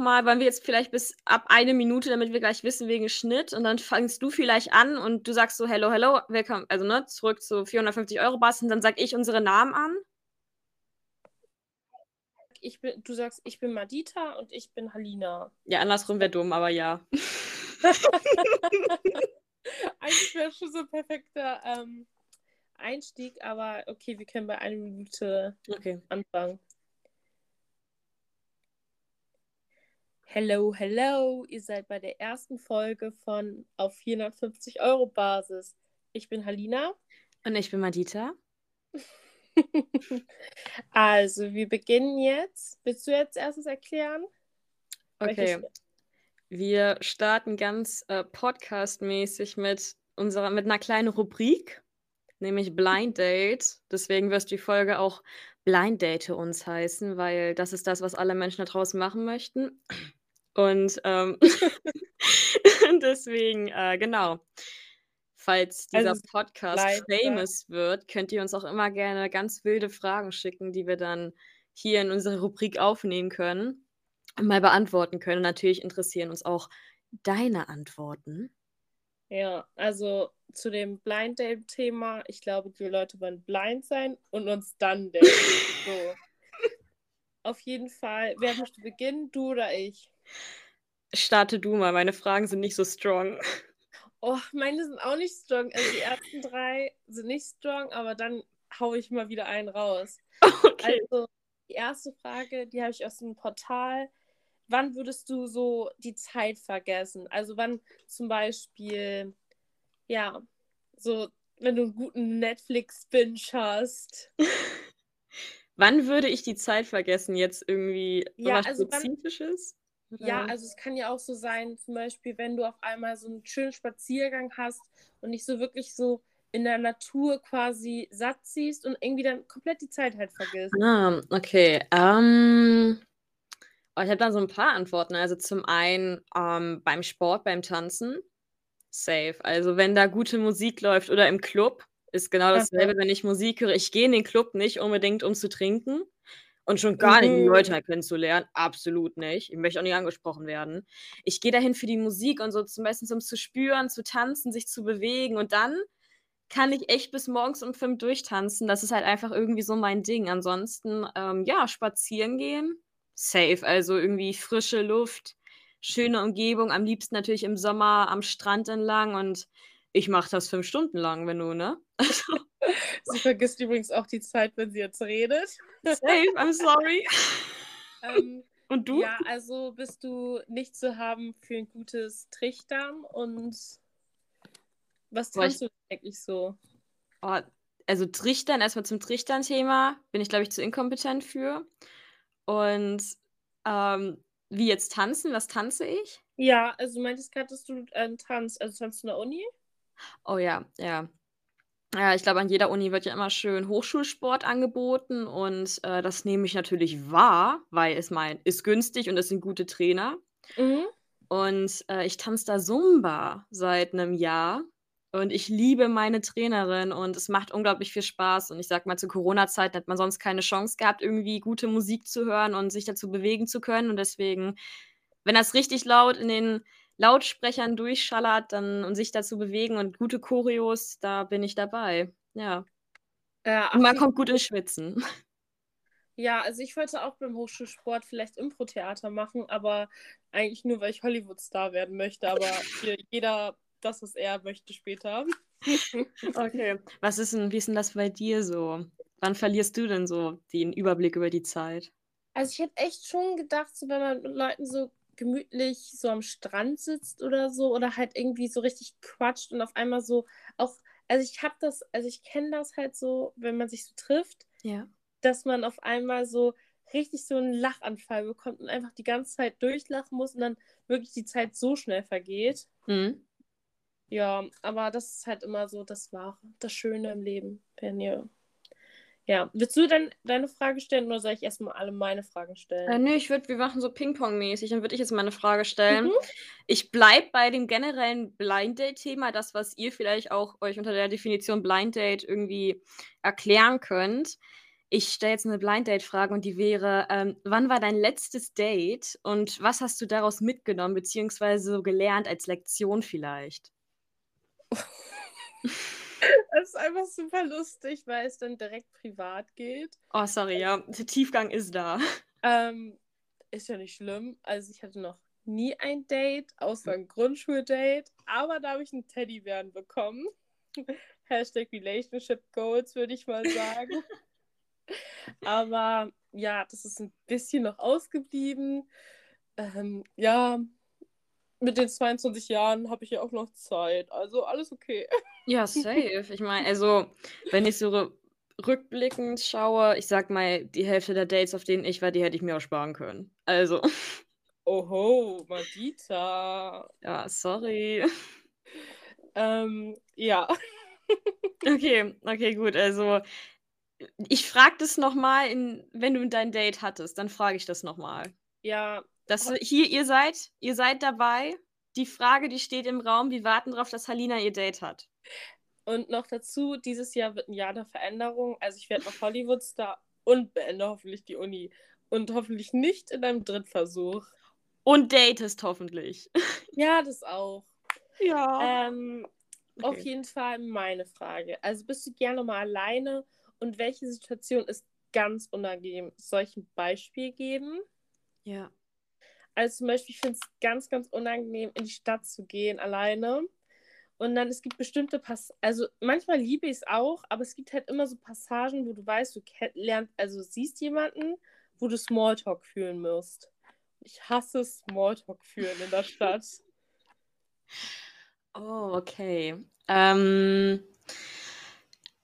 mal, wollen wir jetzt vielleicht bis ab eine Minute, damit wir gleich wissen wegen Schnitt und dann fangst du vielleicht an und du sagst so hello, hello, willkommen, also ne, zurück zu 450 Euro Bass und dann sag ich unsere Namen an. Ich bin, du sagst, ich bin Madita und ich bin Halina. Ja, andersrum wäre dumm, aber ja. Eigentlich wäre schon so ein perfekter ähm, Einstieg, aber okay, wir können bei einer Minute Okay. anfangen. Hello, hello, ihr seid bei der ersten Folge von auf 450 Euro Basis. Ich bin Halina. Und ich bin Madita. Also, wir beginnen jetzt. Willst du jetzt erstens erklären? Okay. Wir starten ganz äh, podcastmäßig mit unserer, mit einer kleinen Rubrik, nämlich Blind Date. Deswegen wirst die Folge auch Blind Date uns heißen, weil das ist das, was alle Menschen da draußen machen möchten. Und ähm, deswegen, äh, genau. Falls dieser Also, Podcast Date. famous wird, könnt ihr uns auch immer gerne ganz wilde Fragen schicken, die wir dann hier in unsere Rubrik aufnehmen können und mal beantworten können. Und natürlich interessieren uns auch deine Antworten. Ja, also zu dem Blind Date-Thema, ich glaube, die Leute wollen blind sein und uns dann daten. so. Auf jeden Fall, wer möchte beginnen, du oder ich? Starte du mal, meine Fragen sind nicht so strong. Oh, meine sind auch nicht strong. Also die ersten drei sind nicht strong, aber dann hau ich mal wieder einen raus. Okay. Also die erste Frage, die habe ich aus dem Portal. Wann würdest du so die Zeit vergessen? Also wann zum Beispiel, ja, so wenn du einen guten Netflix-Binge hast. Wann würde ich die Zeit vergessen? Jetzt irgendwie Ja, was also Spezifisches? Ja, also es kann ja auch so sein, zum Beispiel, wenn du auf einmal so einen schönen Spaziergang hast und nicht so wirklich so in der Natur quasi satt siehst und irgendwie dann komplett die Zeit halt vergisst. Ah, okay. Ähm, oh, ich habe da so ein paar Antworten. Also zum einen ähm, beim Sport, beim Tanzen. Safe. Also wenn da gute Musik läuft oder im Club, ist genau dasselbe, wenn ich Musik höre. Ich gehe in den Club nicht unbedingt, um zu trinken. Und schon gar nicht, die Mhm. Leute kennenzulernen. Absolut nicht. Ich möchte auch nicht angesprochen werden. Ich gehe dahin für die Musik und so zum meistens um zu spüren, zu tanzen, sich zu bewegen. Und dann kann ich echt bis morgens um fünf durchtanzen. Das ist halt einfach irgendwie so mein Ding. Ansonsten, ähm, ja, spazieren gehen, safe. Also irgendwie frische Luft, schöne Umgebung. Am liebsten natürlich im Sommer am Strand entlang. Und ich mache das fünf Stunden lang, wenn du, ne? Sie vergisst übrigens auch die Zeit, wenn sie jetzt redet. Safe, I'm sorry. Ähm, Und du? ja, also bist du nicht zu haben für ein gutes Trichtern und was tanzt du eigentlich so? Oh, also Trichtern, erstmal zum Trichtern-Thema, bin ich, glaube ich, zu inkompetent für. Und ähm, wie jetzt tanzen, was tanze ich? Ja, also du meintest gerade, dass du ähm, tanzt. Also tanzt du in der Uni? Oh ja, ja. Ja, ich glaube, an jeder Uni wird ja immer schön Hochschulsport angeboten und äh, das nehme ich natürlich wahr, weil es mein, ist günstig und es sind gute Trainer. Mhm. Und äh, ich tanze da Zumba seit einem Jahr und ich liebe meine Trainerin und es macht unglaublich viel Spaß. Und ich sag mal, zu Corona-Zeiten hat man sonst keine Chance gehabt, irgendwie gute Musik zu hören und sich dazu bewegen zu können. Und deswegen, wenn das richtig laut in den Lautsprechern durchschallert dann, und sich dazu bewegen und gute Choreos, da bin ich dabei. Ja. Ja, Und man kommt gut ins Schwitzen. ja, also ich wollte auch beim Hochschulsport vielleicht Impro-Theater machen, aber eigentlich nur, weil ich Hollywood-Star werden möchte. Aber hier, jeder das, was er möchte später. Okay. Was ist denn, wie ist denn das bei dir so? Wann verlierst du denn so den Überblick über die Zeit? Also ich hätte echt schon gedacht, so wenn man mit Leuten so gemütlich so am Strand sitzt oder so oder halt irgendwie so richtig quatscht und auf einmal so auch, also ich habe das, also ich kenne das halt so, wenn man sich so trifft, Ja. dass man auf einmal so richtig so einen Lachanfall bekommt und einfach die ganze Zeit durchlachen muss und dann wirklich die Zeit so schnell vergeht. Hm? Ja, aber das ist halt immer so das Wahre, das Schöne im Leben, wenn ihr. Ja, willst du denn deine Frage stellen oder soll ich erstmal alle meine Fragen Äh, stellen? nö, ich würde, wir machen so Ping-Pong-mäßig. Dann würde ich jetzt mal eine Frage stellen. Mhm. Ich bleibe bei dem generellen Blind Date-Thema, das, was ihr vielleicht auch euch unter der Definition Blind Date irgendwie erklären könnt. ich stelle jetzt eine Blind Date-Frage und die wäre, ähm, wann war dein letztes Date und was hast du daraus mitgenommen, beziehungsweise so gelernt als Lektion vielleicht? Das ist einfach super lustig, weil es dann direkt privat geht. Oh, sorry, ja. Der Tiefgang ist da. Ähm, ist ja nicht schlimm. Also ich hatte noch nie ein Date, außer ein Grundschuldate. Aber da habe ich einen Teddybären bekommen. Hashtag Relationship Goals, würde ich mal sagen. aber ja, das ist ein bisschen noch ausgeblieben. Ähm, ja, mit den 22 Jahren habe ich ja auch noch Zeit. Also alles okay. Ja, safe. Ich meine, also, wenn ich so rückblickend schaue, ich sag mal, die Hälfte der Dates, auf denen ich war, die hätte ich mir auch sparen können. Also. Oho, Madita. Ja, sorry. Ähm, ja. okay, okay, gut. Also, ich frage das nochmal, wenn du dein Date hattest, dann frage ich das nochmal. Ja. Das, hier, ihr seid, ihr seid dabei. Die Frage, die steht im Raum. Wir warten darauf, dass Halina ihr Date hat. Und noch dazu, dieses Jahr wird ein Jahr der Veränderung. Also ich werde noch Hollywood-Star und beende hoffentlich die Uni. Und hoffentlich nicht in einem Drittversuch. Und datest hoffentlich. Ja, das auch. Ja. Ähm, okay. Auf jeden Fall meine Frage. Also bist du gerne mal alleine und welche Situation ist ganz unangenehm? Soll ich ein Beispiel geben? Ja. Also zum Beispiel, ich finde es ganz, ganz unangenehm, in die Stadt zu gehen alleine. Und dann, es gibt bestimmte Pass also manchmal liebe ich es auch, aber es gibt halt immer so Passagen, wo du weißt, du lernst, also siehst jemanden, wo du Smalltalk fühlen musst. Ich hasse Smalltalk führen in der Stadt. Oh, okay. Ähm,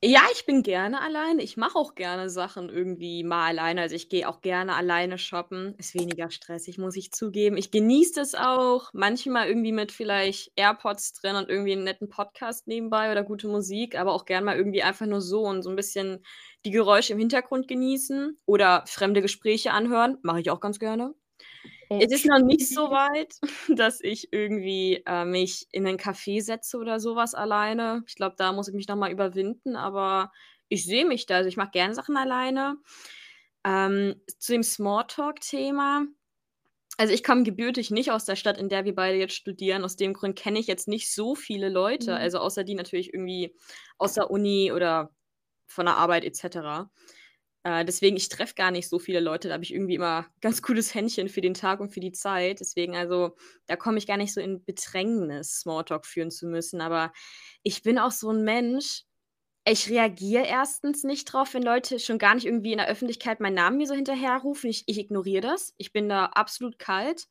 ja, ich bin gerne alleine. Ich mache auch gerne Sachen irgendwie mal alleine. Also ich gehe auch gerne alleine shoppen. Ist weniger stressig, muss ich zugeben. Ich genieße das auch. Manchmal irgendwie mit vielleicht AirPods drin und irgendwie einen netten Podcast nebenbei oder gute Musik, aber auch gerne mal irgendwie einfach nur so und so ein bisschen die Geräusche im Hintergrund genießen oder fremde Gespräche anhören. Mache ich auch ganz gerne. Es ist noch nicht so weit, dass ich irgendwie äh, mich in ein Café setze oder sowas alleine. Ich glaube, da muss ich mich noch mal überwinden, aber ich sehe mich da. Also ich mache gerne Sachen alleine. Ähm, zu dem Smalltalk-Thema. Also ich komme gebürtig nicht aus der Stadt, in der wir beide jetzt studieren. Aus dem Grund kenne ich jetzt nicht so viele Leute. Mhm. Also außer die natürlich irgendwie aus der Uni oder von der Arbeit etc. Äh, deswegen, ich treffe gar nicht so viele Leute. Da habe ich irgendwie immer ganz gutes Händchen für den Tag und für die Zeit. Deswegen, also, da komme ich gar nicht so in Bedrängnis, Smalltalk führen zu müssen. Aber ich bin auch so ein Mensch, ich reagiere erstens nicht drauf, wenn Leute schon gar nicht irgendwie in der Öffentlichkeit meinen Namen mir so hinterherrufen. Ich, ich ignoriere das. Ich bin da absolut kalt.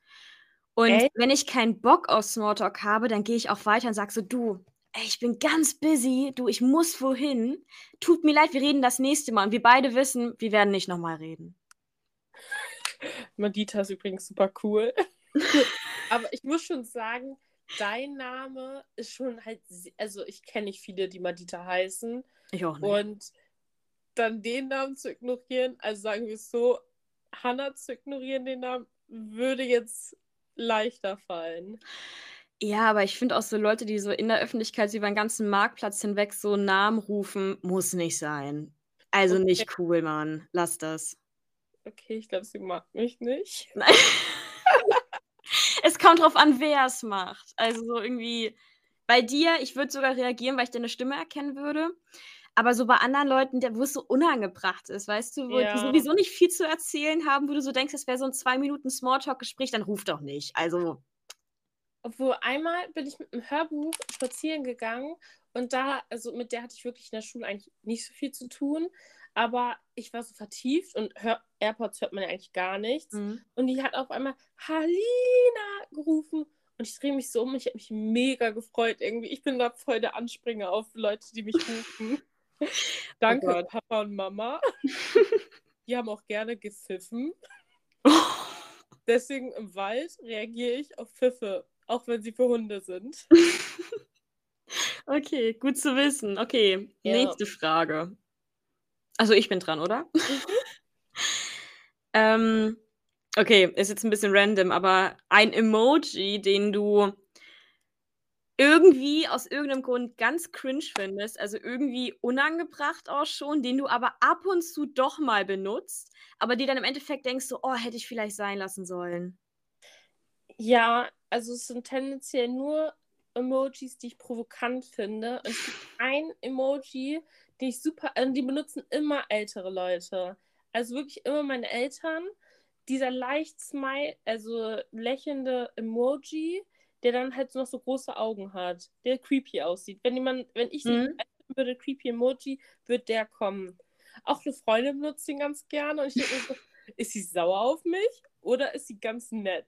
Und Echt? wenn ich keinen Bock auf Smalltalk habe, dann gehe ich auch weiter und sage so, du, ey, ich bin ganz busy, du, ich muss wohin. Tut mir leid, wir reden das nächste Mal. Und wir beide wissen, wir werden nicht nochmal reden. Madita ist übrigens super cool. Aber ich muss schon sagen, dein Name ist schon halt, also ich kenne nicht viele, die Madita heißen. Ich auch nicht. Und dann den Namen zu ignorieren, also sagen wir es so, Hannah zu ignorieren, den Namen, würde jetzt leichter fallen. Ja, aber ich finde auch so Leute, die so in der Öffentlichkeit über den ganzen Marktplatz hinweg so Namen rufen, muss nicht sein. Also okay. nicht cool, Mann. Lass das. Okay, ich glaube, sie mag mich nicht. es kommt drauf an, wer es macht. Also so irgendwie bei dir, ich würde sogar reagieren, weil ich deine Stimme erkennen würde. Aber so bei anderen Leuten, wo es so unangebracht ist, weißt du, wo ja. die sowieso nicht viel zu erzählen haben, wo du so denkst, es wäre so ein zwei Minuten Smalltalk-Gespräch, dann ruf doch nicht. Also obwohl einmal bin ich mit einem Hörbuch spazieren gegangen und da, also mit der hatte ich wirklich in der Schule eigentlich nicht so viel zu tun, aber ich war so vertieft und hör AirPods hört man ja eigentlich gar nichts. Mhm. Und die hat auf einmal Halina gerufen und ich drehe mich so um und ich habe mich mega gefreut irgendwie. Ich bin da voll der Anspringer auf Leute, die mich rufen. Danke, oh Papa und Mama. die haben auch gerne gepfiffen. Deswegen im Wald reagiere ich auf Pfiffe auch wenn sie für Hunde sind. okay, gut zu wissen. Okay, ja. nächste Frage. Also ich bin dran, oder? Mhm. ähm, okay, ist jetzt ein bisschen random, aber ein Emoji, den du irgendwie aus irgendeinem Grund ganz cringe findest, also irgendwie unangebracht auch schon, den du aber ab und zu doch mal benutzt, aber dir dann im Endeffekt denkst so: „Oh, hätte ich vielleicht sein lassen sollen?“ Ja, also es sind tendenziell nur Emojis, die ich provokant finde. Und es gibt ein Emoji, den ich super, also die benutzen immer ältere Leute. Also wirklich immer meine Eltern. Dieser leicht smile, also lächelnde Emoji, der dann halt noch so große Augen hat, der creepy aussieht. Wenn jemand, wenn ich Mhm. würde, creepy Emoji, wird der kommen. Auch eine Freundin benutzt den ganz gerne und ich denke mir so, ist sie sauer auf mich oder ist sie ganz nett?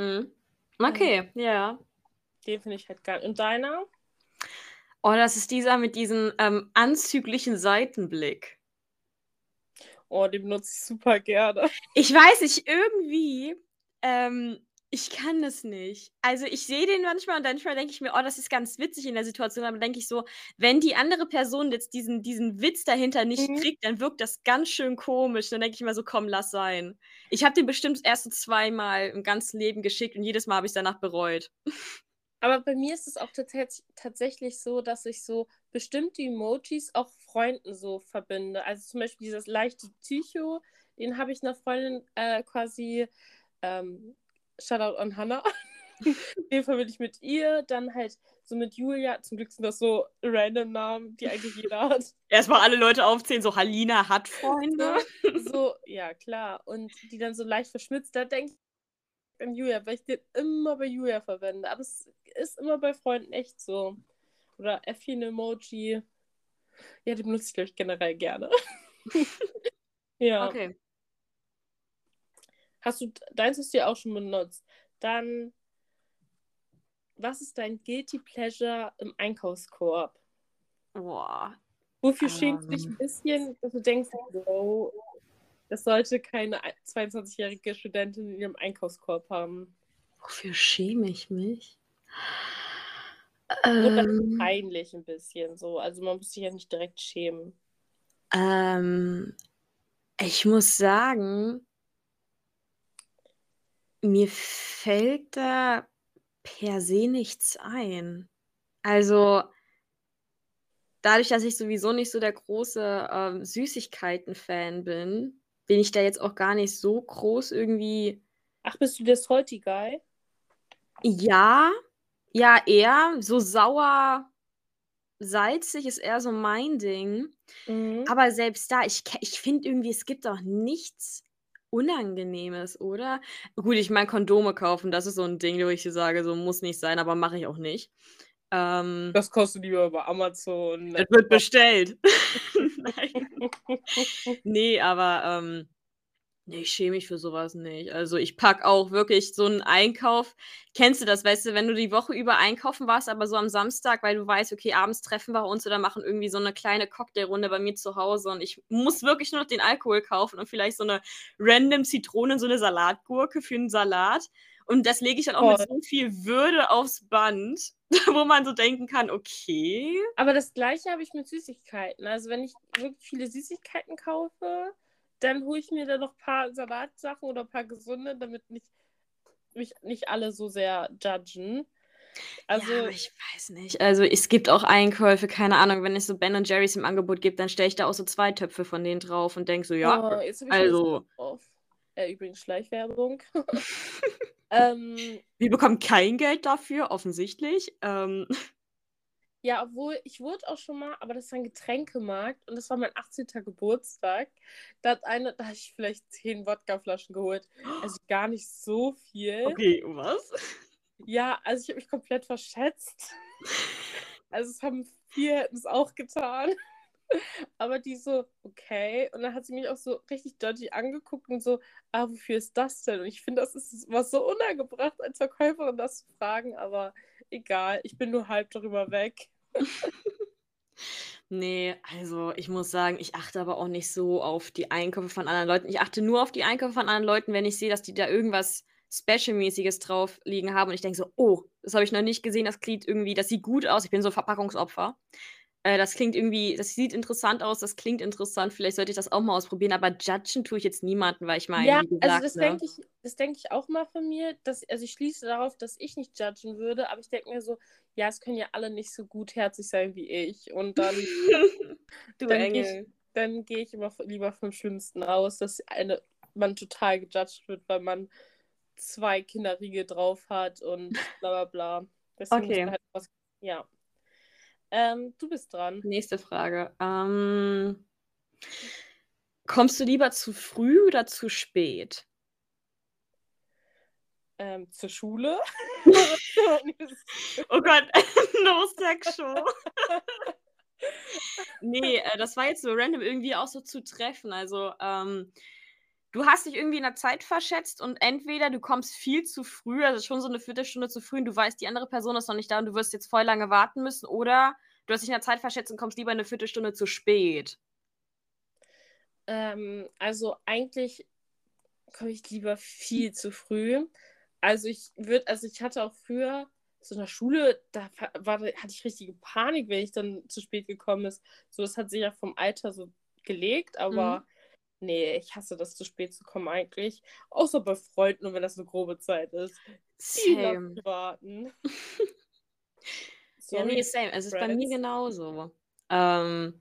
Mhm. Okay, ja. Den finde ich halt geil. Und deiner? Oh, das ist dieser mit diesem, ähm, anzüglichen Seitenblick. Oh, den benutze ich super gerne. Ich weiß nicht, irgendwie, ähm, ich kann das nicht. Also, ich sehe den manchmal und manchmal denke ich mir: „Oh, das ist ganz witzig in der Situation“, aber dann denke ich so: „Wenn die andere Person jetzt diesen diesen Witz dahinter nicht Mhm. kriegt, dann wirkt das ganz schön komisch.“ Dann denke ich immer so: „Komm, lass sein.“ Ich habe den bestimmt erst so zweimal im ganzen Leben geschickt und jedes Mal habe ich's danach bereut. Aber bei mir ist es auch tats tatsächlich so, dass ich so bestimmte Emojis auch Freunden so verbinde. Also zum Beispiel dieses leichte Psycho, den habe ich 'ner Freundin, äh, quasi, ähm Shoutout an Hannah. Den verbinde ich mit ihr, dann halt so mit Julia. Zum Glück sind das so random Namen, die eigentlich jeder hat. Erst mal alle Leute aufzählen, so: „Halina hat Freunde?“ So, ja klar. Und die dann so leicht verschmitzt, da denke ich an Julia, weil ich den immer bei Julia verwende. Aber es ist immer bei Freunden echt so. Oder Äffchen-Emoji. Ja, den benutze ich, glaube ich, generell gerne. Ja. Okay. Hast du deins hast du ja auch schon benutzt. Dann was ist dein Guilty Pleasure im Einkaufskorb? Boah. Wofür schämst du dich Ähm. 'n bisschen, dass du denkst: „Wow, das sollte keine ei 22-jährige Studentin in ihrem Einkaufskorb haben?“ Wofür schäme ich mich? Oder Ähm. peinlich 'n bisschen so. Also, man muss sich ja nicht direkt schämen. Ähm, ich muss sagen mir fällt da per se nichts ein. Also dadurch, dass ich sowieso nicht so der große, ähm, Süßigkeiten-Fan bin, bin ich da jetzt auch gar nicht so groß irgendwie Ach, bist du der Salty Guy? Ja, ja, eher. So sauer, salzig ist eher so mein Ding. Mhm. Aber selbst da, ich ich finde irgendwie, es gibt auch nichts Unangenehmes, oder? Gut, ich meine, Kondome kaufen, das ist so 'n Ding, wo ich sage, so muss nicht sein, aber mache ich auch nicht. Ähm Das kostet lieber über Amazon. Es wird bestellt. Nein. Ne, aber, ähm, ne, ich schäme mich für so was nicht. Also, ich packe auch wirklich so 'n Einkauf kennst du das, weißt du, wenn du die Woche über einkaufen warst, aber so am Samstag, weil du weißt: „Okay, abends treffen wir uns oder machen irgendwie so 'ne kleine Cocktailrunde bei mir zu Hause und ich muss wirklich nur noch den Alkohol kaufen und vielleicht so 'ne random Zitrone so 'ne Salatgurke für 'n Salat.“ Und das lege ich dann auch mit Voll. so viel Würde aufs Band, wo man so denken kann: „Okay.“ Aber das Gleiche habe ich mit Süßigkeiten. Also, wenn ich wirklich viele Süßigkeiten kaufe, dann hole ich mir da noch paar Salatsachen oder paar gesunde, damit nicht mich nicht alle so sehr judgen. Also Ja, ich weiß nicht. Also, es gibt auch Einkäufe, keine Ahnung, wenn es so Ben& Jerry's im Angebot gibt, dann stelle ich da auch so 2 Töpfe von denen drauf und denke so: „Ja, Oh, jetzt ich also“ drauf. Äh, übrigens Schleichwerbung. Ähm Wir bekommen kein Geld dafür, offensichtlich. Ähm Ja, obwohl ich wurde auch schon mal aber das war 'n Getränkemarkt und das war mein 18. Geburtstag. Da hat eine da habe ich vielleicht 10 Wodkaflaschen geholt. Also, gar nicht so viel. Okay, was? Ja, also, ich habe mich komplett verschätzt. Also, es haben 4 hätten's auch getan. Aber die so: „Okay.“ Und dann hat sie mich auch so richtig dodgy angeguckt und so: „Ah, wofür ist das denn?“ Und ich finde, das ist was so unangebracht als Verkäuferin, das zu fragen, aber egal, ich bin nur halb darüber weg. Ne, also, ich muss sagen, ich achte aber auch nicht so auf die Einkäufe von anderen Leuten. Ich achte nur auf die Einkäufe von anderen Leuten, wenn ich sehe, dass die da irgendwas Special-mäßiges drauf liegen haben und ich denke so: „Oh, das habe ich noch nicht gesehen, das sieht irgendwie das sieht gut aus.“ Ich bin so Verpackungsopfer. Äh, das klingt irgendwie, das sieht interessant aus, das klingt interessant, vielleicht sollte ich das auch mal ausprobieren, aber judgen tue ich jetzt niemanden, weil ich meine, Ja, wie also gesagt, das ne? denke ich, das denke ich auch mal von mir, dass, also ich schließe darauf, dass ich nicht judgen würde, aber ich denke mir so, ja, es können ja alle nicht so gutherzig sein wie ich. Und dann, du dann gehe ich, Engel. dann gehe ich immer lieber vom Schlimmsten aus, dass eine, man total gejudged wird, weil man zwei Kinderriegel drauf hat und bla bla bla. Deswegen Okay. halt was, ja. Ähm, du bist dran. Nächste Frage. Ähm, kommst du lieber zu früh oder zu spät? Ähm, zur Schule. Oh Gott, no sex show. nee, äh, das war jetzt so random irgendwie auch so zu treffen. Also, ähm, du hast dich irgendwie in der Zeit verschätzt und entweder du kommst viel zu früh, also schon so eine Viertelstunde zu früh und du weißt, die andere Person ist noch nicht da und du wirst jetzt voll lange warten müssen, oder du hast dich in der Zeit verschätzt und kommst lieber eine Viertelstunde zu spät. Ähm, also eigentlich komme ich lieber viel zu früh. Also ich würde, also ich hatte auch früher so in der Schule, da war, hatte ich richtige Panik, wenn ich dann zu spät gekommen ist. So, das hat sich ja vom Alter so gelegt, aber nee, ich hasse das zu spät zu kommen eigentlich. Außer bei Freunden und wenn das eine grobe Zeit ist. Same. warten. Ja, nee, same. Es ist bei mir genauso. Ähm,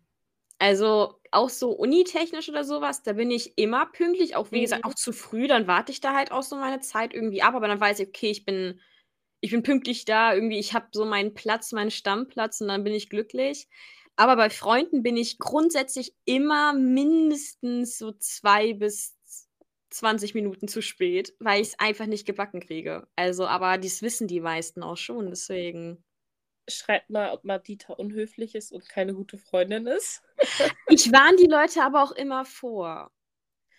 also auch so unitechnisch oder sowas, da bin ich immer pünktlich, auch wie gesagt, Mhm. auch zu früh, dann warte ich da halt auch so meine Zeit irgendwie ab, aber dann weiß ich, okay, ich bin, ich bin pünktlich da, irgendwie, ich habe so meinen Platz, meinen Stammplatz und dann bin ich glücklich. Aber bei Freunden bin ich grundsätzlich immer mindestens so zwei bis 20 Minuten zu spät, weil ich es einfach nicht gebacken kriege. Also, aber das wissen die meisten auch schon, deswegen. Schreibt mal, ob Madita unhöflich ist und keine gute Freundin ist. Ich warne die Leute aber auch immer vor.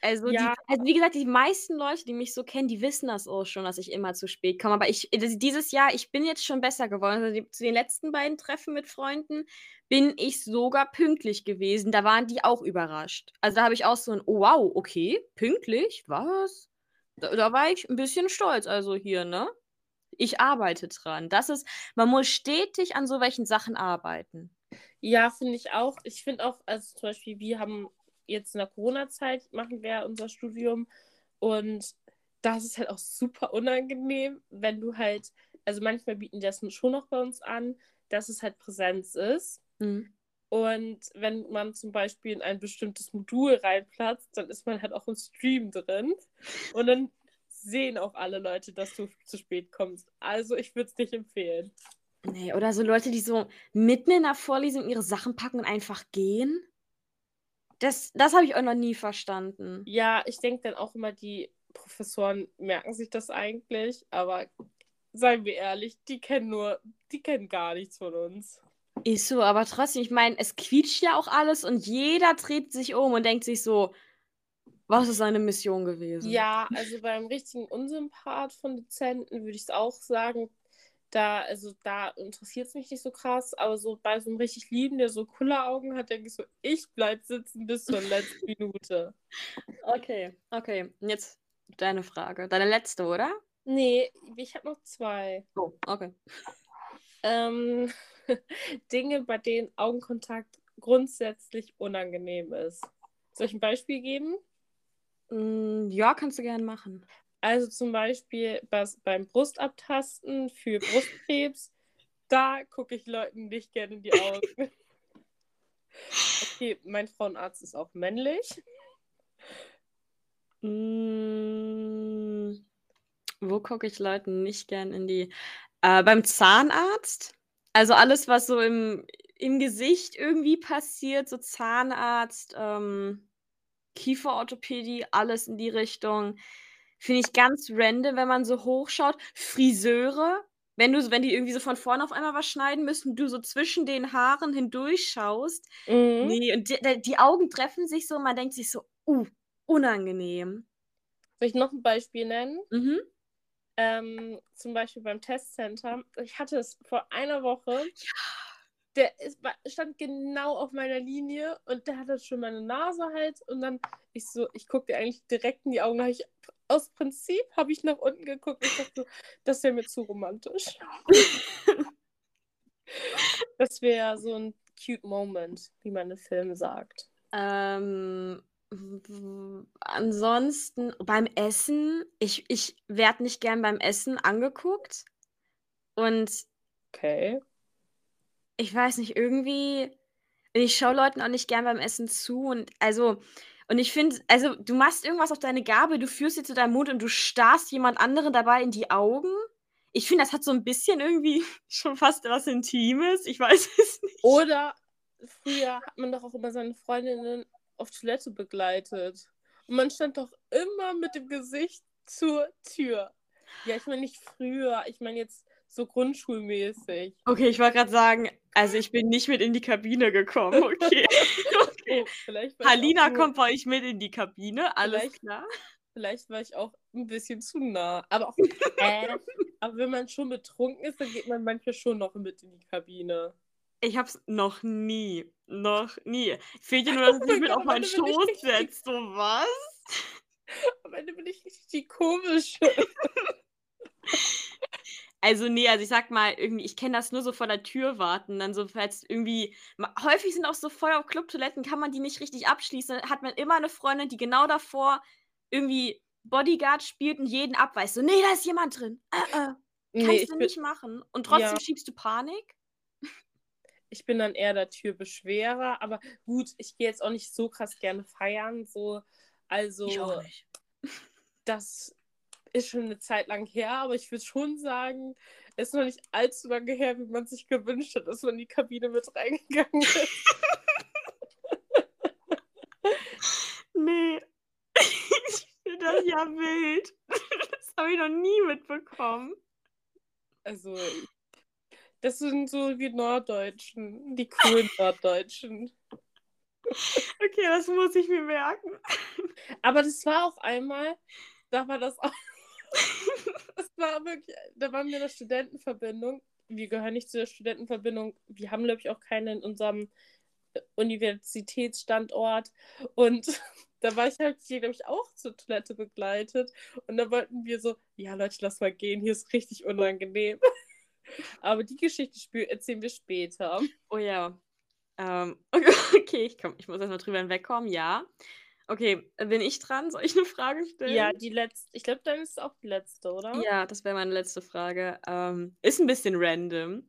Also, Ja. die, also wie gesagt, die meisten Leute, die mich so kennen, die wissen das auch schon, dass ich immer zu spät komme. Aber ich, dieses Jahr, ich bin jetzt schon besser geworden. Also die, zu den letzten beiden Treffen mit Freunden bin ich sogar pünktlich gewesen. Da waren die auch überrascht. Also da habe ich auch so ein, oh wow, okay, pünktlich, was? Da, da war ich ein bisschen stolz. Also hier, ne? Ich arbeite dran. Das ist, man muss stetig an so welchen Sachen arbeiten. Ja, finde ich auch. Ich finde auch, also zum Beispiel, wir haben jetzt in der Corona-Zeit, machen wir unser Studium und das ist halt auch super unangenehm, wenn du halt, also manchmal bieten die das schon noch bei uns an, dass es halt Präsenz ist. Mhm. Und wenn man zum Beispiel in ein bestimmtes Modul reinplatzt, dann ist man halt auch im Stream drin. Und dann sehen auch alle Leute, dass du zu spät kommst. Also ich würde es nicht empfehlen. Nee, oder so Leute, die so mitten in der Vorlesung ihre Sachen packen und einfach gehen. Das, das habe ich auch noch nie verstanden. Ja, ich denke dann auch immer, die Professoren merken sich das eigentlich, aber seien wir ehrlich, die kennen nur, die kennen gar nichts von uns. Ist so, aber trotzdem, ich meine, es quietscht ja auch alles und jeder dreht sich um und denkt sich so, was ist seine Mission gewesen? Ja, also beim richtigen Unsympath von Dozenten würde ich es auch sagen, da, also da interessiert es mich nicht so krass, aber so bei so einem richtig Lieben, der so Kulleraugen hat, denke ich so, ich bleib sitzen bis zur letzten Minute. Okay, okay. Und jetzt deine Frage. Deine letzte, oder? Nee, ich habe noch zwei. Oh, okay. Ähm, Dinge, bei denen Augenkontakt grundsätzlich unangenehm ist. Soll ich ein Beispiel geben? Mm, ja, kannst du gerne machen. Also zum Beispiel beim Brustabtasten für Brustkrebs, da gucke ich Leuten nicht gerne in die Augen. Okay, mein Frauenarzt ist auch männlich. Mm, wo gucke ich Leuten nicht gern in die. Äh, beim Zahnarzt. Also alles, was so im, im Gesicht irgendwie passiert, so Zahnarzt, ähm, Kieferorthopädie, alles in die Richtung. Finde ich ganz random, wenn man so hochschaut. Friseure, wenn du, wenn die irgendwie so von vorne auf einmal was schneiden müssen, du so zwischen den Haaren hindurch schaust. Mhm. Nee, und die, die Augen treffen sich so und man denkt sich so, uh, unangenehm. Soll ich noch ein Beispiel nennen? Mhm. Ähm, zum Beispiel beim Testcenter. Ich hatte es vor einer Woche. Der ist, stand genau auf meiner Linie und der hatte schon meine Nase halt. Und dann ich so, ich gucke dir eigentlich direkt in die Augen. Ich, aus Prinzip habe ich nach unten geguckt. Ich dachte so, das wäre mir zu romantisch. Das wäre so ein cute moment, wie man im Film sagt. Ähm, ansonsten beim Essen, ich, ich werde nicht gern beim Essen angeguckt. Und Okay. Ich weiß nicht, irgendwie, ich schaue Leuten auch nicht gern beim Essen zu. Und also, und ich finde, also du machst irgendwas auf deine Gabel, du führst sie zu deinem Mund und du starrst jemand anderen dabei in die Augen. Ich finde, das hat so ein bisschen irgendwie schon fast was Intimes. Ich weiß es nicht. Oder früher hat man doch auch immer seine Freundinnen auf Toilette begleitet. Und man stand doch immer mit dem Gesicht zur Tür. Ja, ich meine nicht früher, ich meine jetzt so grundschulmäßig. Okay, ich wollte gerade sagen, also ich bin nicht mit in die Kabine gekommen. Okay. Oh, war ich Halina kommt bei euch mit in die Kabine, alles Vielleicht- klar. Vielleicht war ich auch ein bisschen zu nah. Aber auch, äh, aber wenn man schon betrunken ist, dann geht man manchmal schon noch mit in die Kabine. Ich hab's noch nie, noch nie. Fehlt dir nur, dass Oh du dich mit auf meinen Schoß setzt, so was? Am Ende bin ich richtig die komische. Also nee, also ich sag mal, irgendwie, ich kenne das nur so vor der Tür warten, dann so, falls irgendwie, häufig sind auch so voll auf Clubtoiletten, kann man die nicht richtig abschließen, dann hat man immer eine Freundin, die genau davor irgendwie Bodyguard spielt und jeden abweist, so, nee, da ist jemand drin, äh, äh, kannst Nee, ich du bin, nicht machen. Und trotzdem Ja. schiebst du Panik? ich bin dann eher der Türbeschwerer. Aber gut, ich gehe jetzt auch nicht so krass gerne feiern. So. Also, nicht. das ist schon eine Zeit lang her, aber ich würde schon sagen, es ist noch nicht allzu lange her, wie man sich gewünscht hat, dass man in die Kabine mit reingegangen ist. Nee. ich finde das ja wild. Das habe ich noch nie mitbekommen. Also, das sind so wie Norddeutschen, die coolen Norddeutschen. Okay, das muss ich mir merken. Aber das war auch einmal, da war das auch, das war wirklich, da waren wir in der Studentenverbindung. Wir gehören nicht zu der Studentenverbindung. Wir haben, glaube ich, auch keine in unserem äh, Universitätsstandort. Und da war ich halt hier, glaube ich, auch zur Toilette begleitet. Und da wollten wir so, ja, Leute, lass mal gehen, hier ist richtig unangenehm. Aber die Geschichte erzählen wir später. Oh ja. Ähm, okay, ich, komm, ich muss erstmal drüber hinwegkommen. Ja. Okay, bin ich dran? Soll ich eine Frage stellen? Ja, die letzte, ich glaube, dann ist es auch die letzte, oder? Ja, das wäre meine letzte Frage. Ähm, ist ein bisschen random.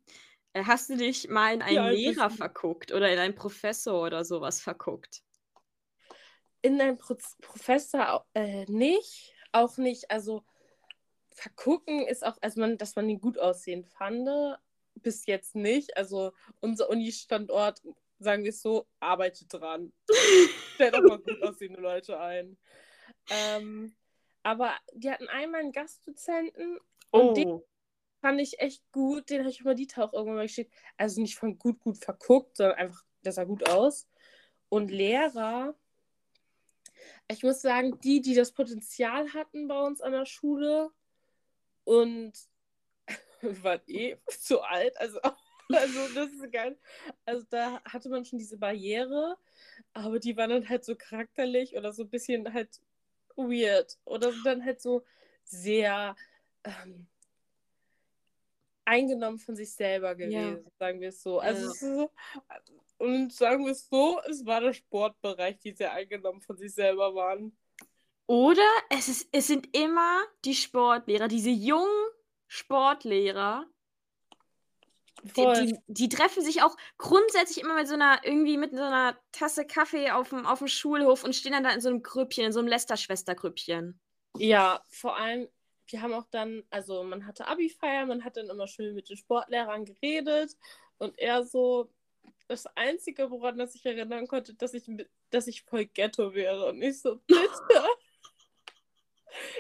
Äh, Hast du dich mal in einen bist Lehrer verguckt oder in einen Professor oder sowas verguckt? in deinem Pro Professor äh, nicht, auch nicht, also vergucken ist auch, also man, dass man ihn gut aussehen fand, bis jetzt nicht. Also unser Uni-Standort, sagen wir es so, arbeitet dran. Stellt auch mal gut aussehende Leute ein. Ähm, aber die hatten einmal einen Gastdozenten und den Oh, fand ich echt gut. Den habe ich über die Tauch irgendwann mal geschickt. Also nicht von gut, gut verguckt, sondern einfach, der sah gut aus. Und Lehrer, ich muss sagen, die, die das Potenzial hatten bei uns an der Schule und waren eh zu alt. Also, also das ist geil. Also da hatte man schon diese Barriere, aber die waren dann halt so charakterlich oder so ein bisschen halt weird. Oder sind dann halt so sehr ähm, eingenommen von sich selber gewesen, sagen wir es so. Also Ja. es so, und sagen wir es so, es war der Sportbereich, die sehr eingenommen von sich selber waren. Oder es, ist, es sind immer die Sportlehrer, diese jungen Sportlehrer. Die, die, die treffen sich auch grundsätzlich immer mit so einer, irgendwie mit so einer Tasse Kaffee auf dem, auf dem Schulhof und stehen dann da in so einem Grüppchen, in so einem Lester-Schwester-Grüppchen. Ja, vor allem, wir haben auch dann, also man hatte Abi-Feier, man hat dann immer schön mit den Sportlehrern geredet und er so, das Einzige, woran er sich erinnern konnte, dass ich, mit- dass ich voll Ghetto wäre. Und ich so, bitte.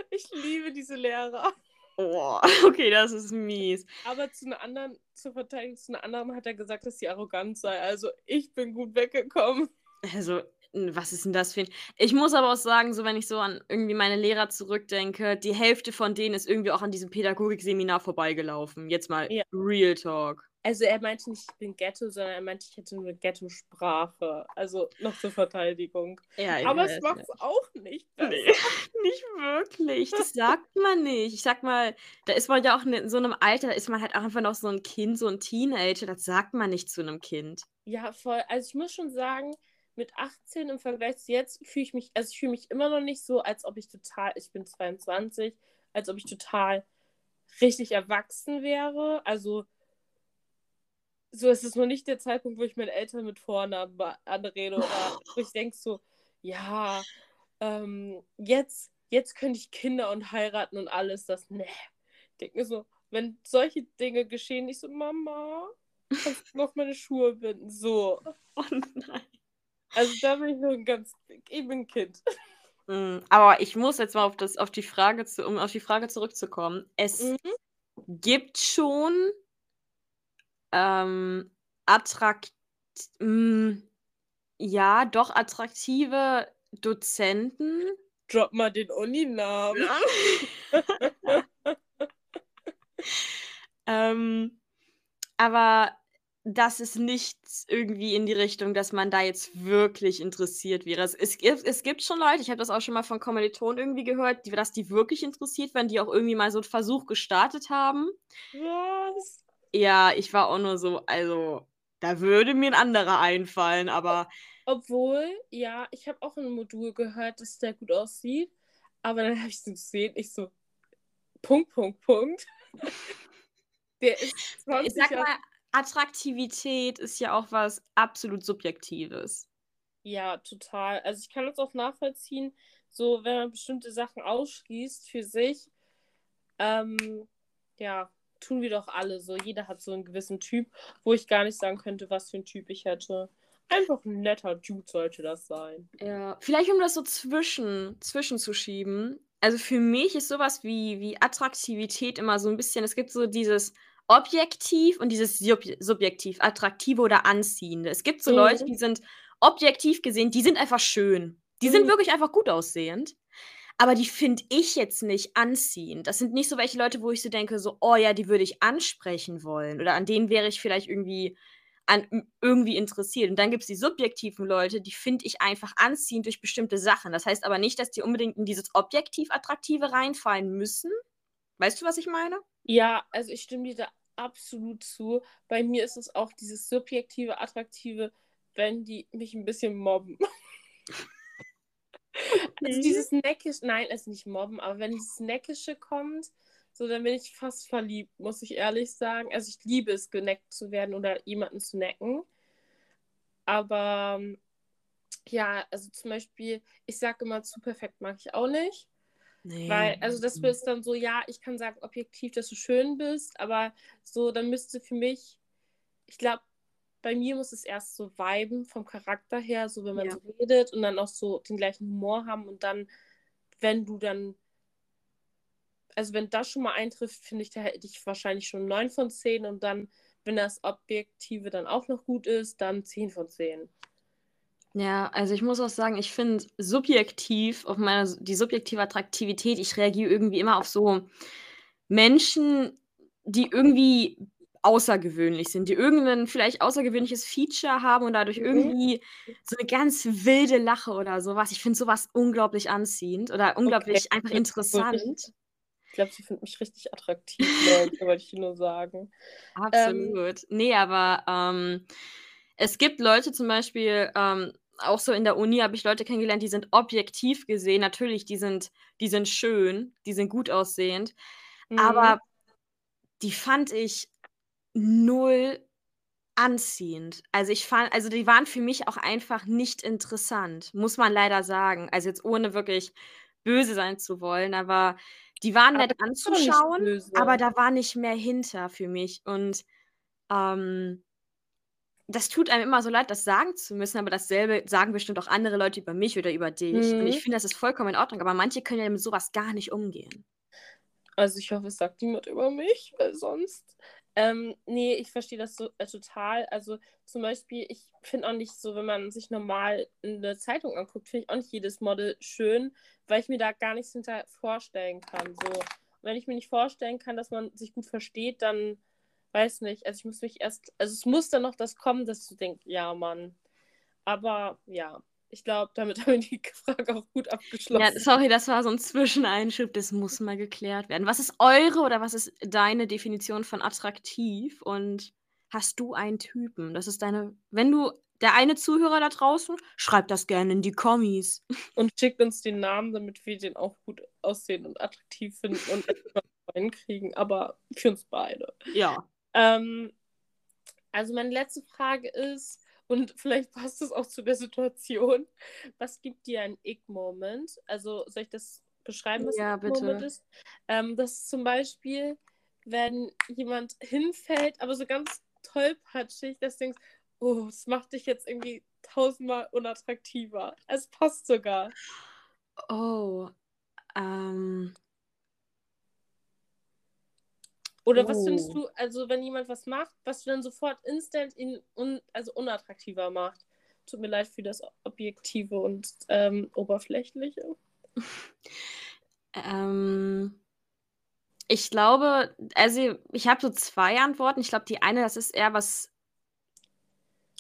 ich liebe diese Lehrer. Oh, okay, das ist mies. Aber zu einer anderen, zur Verteidigung zu einer anderen hat er gesagt, dass sie arrogant sei. Also ich bin gut weggekommen. Also, was ist denn das für ein ich muss aber auch sagen, so wenn ich so an irgendwie meine Lehrer zurückdenke, die Hälfte von denen ist irgendwie auch an diesem Pädagogikseminar vorbeigelaufen. Jetzt mal Ja. Real Talk. Also er meinte nicht, ich bin Ghetto, sondern er meinte, ich hätte eine Ghetto-Sprache. Also noch zur Verteidigung. Ja, Aber es macht es auch nicht besser. Ne, nicht wirklich. Das sagt man nicht. Ich sag mal, da ist man ja auch in so einem Alter, da ist man halt auch einfach noch so ein Kind, so ein Teenager. Das sagt man nicht zu einem Kind. Ja, voll. Also ich muss schon sagen, mit 18 im Vergleich zu jetzt fühle ich mich, also ich fühle mich immer noch nicht so, als ob ich total, ich bin 22, als ob ich total richtig erwachsen wäre. Also so ist es noch nicht der Zeitpunkt, wo ich meine Eltern mit Vornamen anrede oder wo ich denke so, ja, ähm, jetzt, jetzt könnte ich Kinder und heiraten und alles das. Nee. Ich denke mir so, wenn solche Dinge geschehen, ich so, Mama, kannst du noch meine Schuhe binden? So. Oh nein. Also da bin ich noch ein ganz, ich bin ein Kind. Mm, Aber ich muss jetzt mal auf, das, auf die Frage zu, um auf die Frage zurückzukommen. Es Mhm. gibt schon ähm, attrakt, mm, ja, doch attraktive Dozenten. Drop mal den Uninamen. ähm, aber das ist nicht irgendwie in die Richtung, dass man da jetzt wirklich interessiert wäre. Es, es, gibt- es gibt schon Leute, ich habe das auch schon mal von Kommilitonen irgendwie gehört, die, dass die wirklich interessiert werden, die auch irgendwie mal so einen Versuch gestartet haben. Was? Ja, ich war auch nur so, also, da würde mir ein anderer einfallen, aber Obwohl, ja, ich habe auch in einem Modul gehört, dass der gut aussieht. Aber dann habe ich so gesehen, ich so, Punkt, Punkt, Punkt. Der ist 20 ich sag mal, Attraktivität ist ja auch was absolut Subjektives. Ja, total. Also ich kann das auch nachvollziehen, so wenn man bestimmte Sachen ausschließt für sich, ähm, ja, tun wir doch alle so. Jeder hat so einen gewissen Typ, wo ich gar nicht sagen könnte, was für ein Typ ich hätte. Einfach ein netter Dude sollte das sein. Ja, vielleicht um das so zwischen, zwischenzuschieben. Also für mich ist sowas wie, wie Attraktivität immer so ein bisschen, es gibt so dieses Objektiv und dieses Sub Subjektiv, Attraktive oder Anziehende. Es gibt so Mhm. Leute, die sind objektiv gesehen, die sind einfach schön. Die sind Mhm. wirklich einfach gut aussehend. Aber die finde ich jetzt nicht anziehend. Das sind nicht so welche Leute, wo ich so denke, so, oh ja, die würde ich ansprechen wollen. Oder an denen wäre ich vielleicht irgendwie, an, irgendwie interessiert. Und dann gibt es die subjektiven Leute, die finde ich einfach anziehend durch bestimmte Sachen. Das heißt aber nicht, dass die unbedingt in dieses objektiv Attraktive reinfallen müssen. Weißt du, was ich meine? Ja, also ich stimme dir da absolut zu. Bei mir ist es auch dieses subjektive, attraktive, wenn die mich ein bisschen mobben. Also dieses neckisch, nein, es nicht mobben, aber wenn dieses neckische kommt, so dann bin ich fast verliebt, muss ich ehrlich sagen. Also ich liebe es, geneckt zu werden oder jemanden zu necken. Aber ja, also zum Beispiel, ich sage immer, zu perfekt mag ich auch nicht. Nee. Weil, also das ist dann so, ja, ich kann sagen objektiv, dass du schön bist, aber so, dann müsste für mich, ich glaube, bei mir muss es erst so viben vom Charakter her, so wenn man Ja. so redet und dann auch so den gleichen Humor haben und dann, wenn du dann, also wenn das schon mal eintrifft, finde ich, da hätte ich wahrscheinlich schon 9 von 10 und dann, wenn das Objektive dann auch noch gut ist, dann 10 von 10. Ja, also ich muss auch sagen, ich finde subjektiv auf meine die subjektive Attraktivität, ich reagiere irgendwie immer auf so Menschen, die irgendwie außergewöhnlich sind, die irgendein vielleicht außergewöhnliches Feature haben und dadurch Mhm. irgendwie so eine ganz wilde Lache oder sowas. Ich finde sowas unglaublich anziehend oder unglaublich einfach ist wirklich- interessant. Ich glaube, sie findet mich richtig attraktiv, Leute, wollte ich nur sagen. Absolut. Nee, aber ähm, es gibt Leute zum Beispiel, ähm, auch so in der Uni habe ich Leute kennengelernt, die sind objektiv gesehen, natürlich, die sind, die sind schön, die sind gut aussehend, Mhm. aber die fand ich null anziehend. Also ich fand, also die waren für mich auch einfach nicht interessant, muss man leider sagen. Also jetzt ohne wirklich böse sein zu wollen, aber die waren Aber nett anzuschauen, aber da war nicht mehr hinter für mich. Und ähm, das tut einem immer so leid, das sagen zu müssen, aber dasselbe sagen bestimmt auch andere Leute über mich oder über dich. Und Mhm. ich finde, das ist vollkommen in Ordnung, aber manche können ja mit sowas gar nicht umgehen. Also ich hoffe, es sagt niemand über mich, weil sonst Ähm, nee, ich verstehe das so äh, total. Also zum Beispiel, ich finde auch nicht so, wenn man sich normal eine Zeitung anguckt, finde ich auch nicht jedes Model schön, weil ich mir da gar nichts hinter vorstellen kann. So, wenn ich mir nicht vorstellen kann, dass man sich gut versteht, dann weiß nicht. Also ich muss mich erst, also es muss dann noch das kommen, dass du denkst, ja, Mann. Aber ja, ich glaube, damit haben wir die Frage auch gut abgeschlossen. Ja, sorry, das war so ein Zwischeneinschub, das muss mal geklärt werden. Was ist eure oder was ist deine Definition von attraktiv und hast du einen Typen? Das ist deine, wenn du der eine Zuhörer da draußen, schreibt das gerne in die Kommis. Und schickt uns den Namen, damit wir den auch gut aussehen und attraktiv finden und kriegen, aber für uns beide. Ja. Ähm, also meine letzte Frage ist, und vielleicht passt es auch zu der Situation. Was gibt dir ein Ick-Moment? Also soll ich das beschreiben, was ja, ein Ick-Moment ist? Ähm, das ist zum Beispiel, wenn jemand hinfällt, aber so ganz tollpatschig, dass du denkst, oh, das macht dich jetzt irgendwie tausendmal unattraktiver. Es passt sogar. Oh, ähm. Oder was findest oh. du, also wenn jemand was macht, was du dann sofort instant ihn un, also unattraktiver macht? Tut mir leid für das Objektive und ähm, Oberflächliche. ähm, ich glaube, also ich habe so zwei Antworten. Ich glaube, die eine, das ist eher was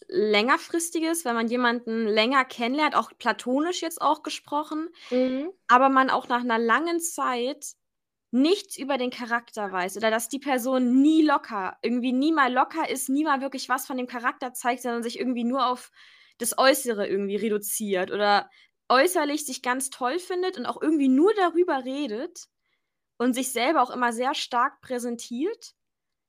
längerfristiges, wenn man jemanden länger kennenlernt, auch platonisch jetzt auch gesprochen, mhm. aber man auch nach einer langen Zeit nichts über den Charakter weiß oder dass die Person nie locker, irgendwie nie mal locker ist, nie mal wirklich was von dem Charakter zeigt, sondern sich irgendwie nur auf das Äußere irgendwie reduziert oder äußerlich sich ganz toll findet und auch irgendwie nur darüber redet und sich selber auch immer sehr stark präsentiert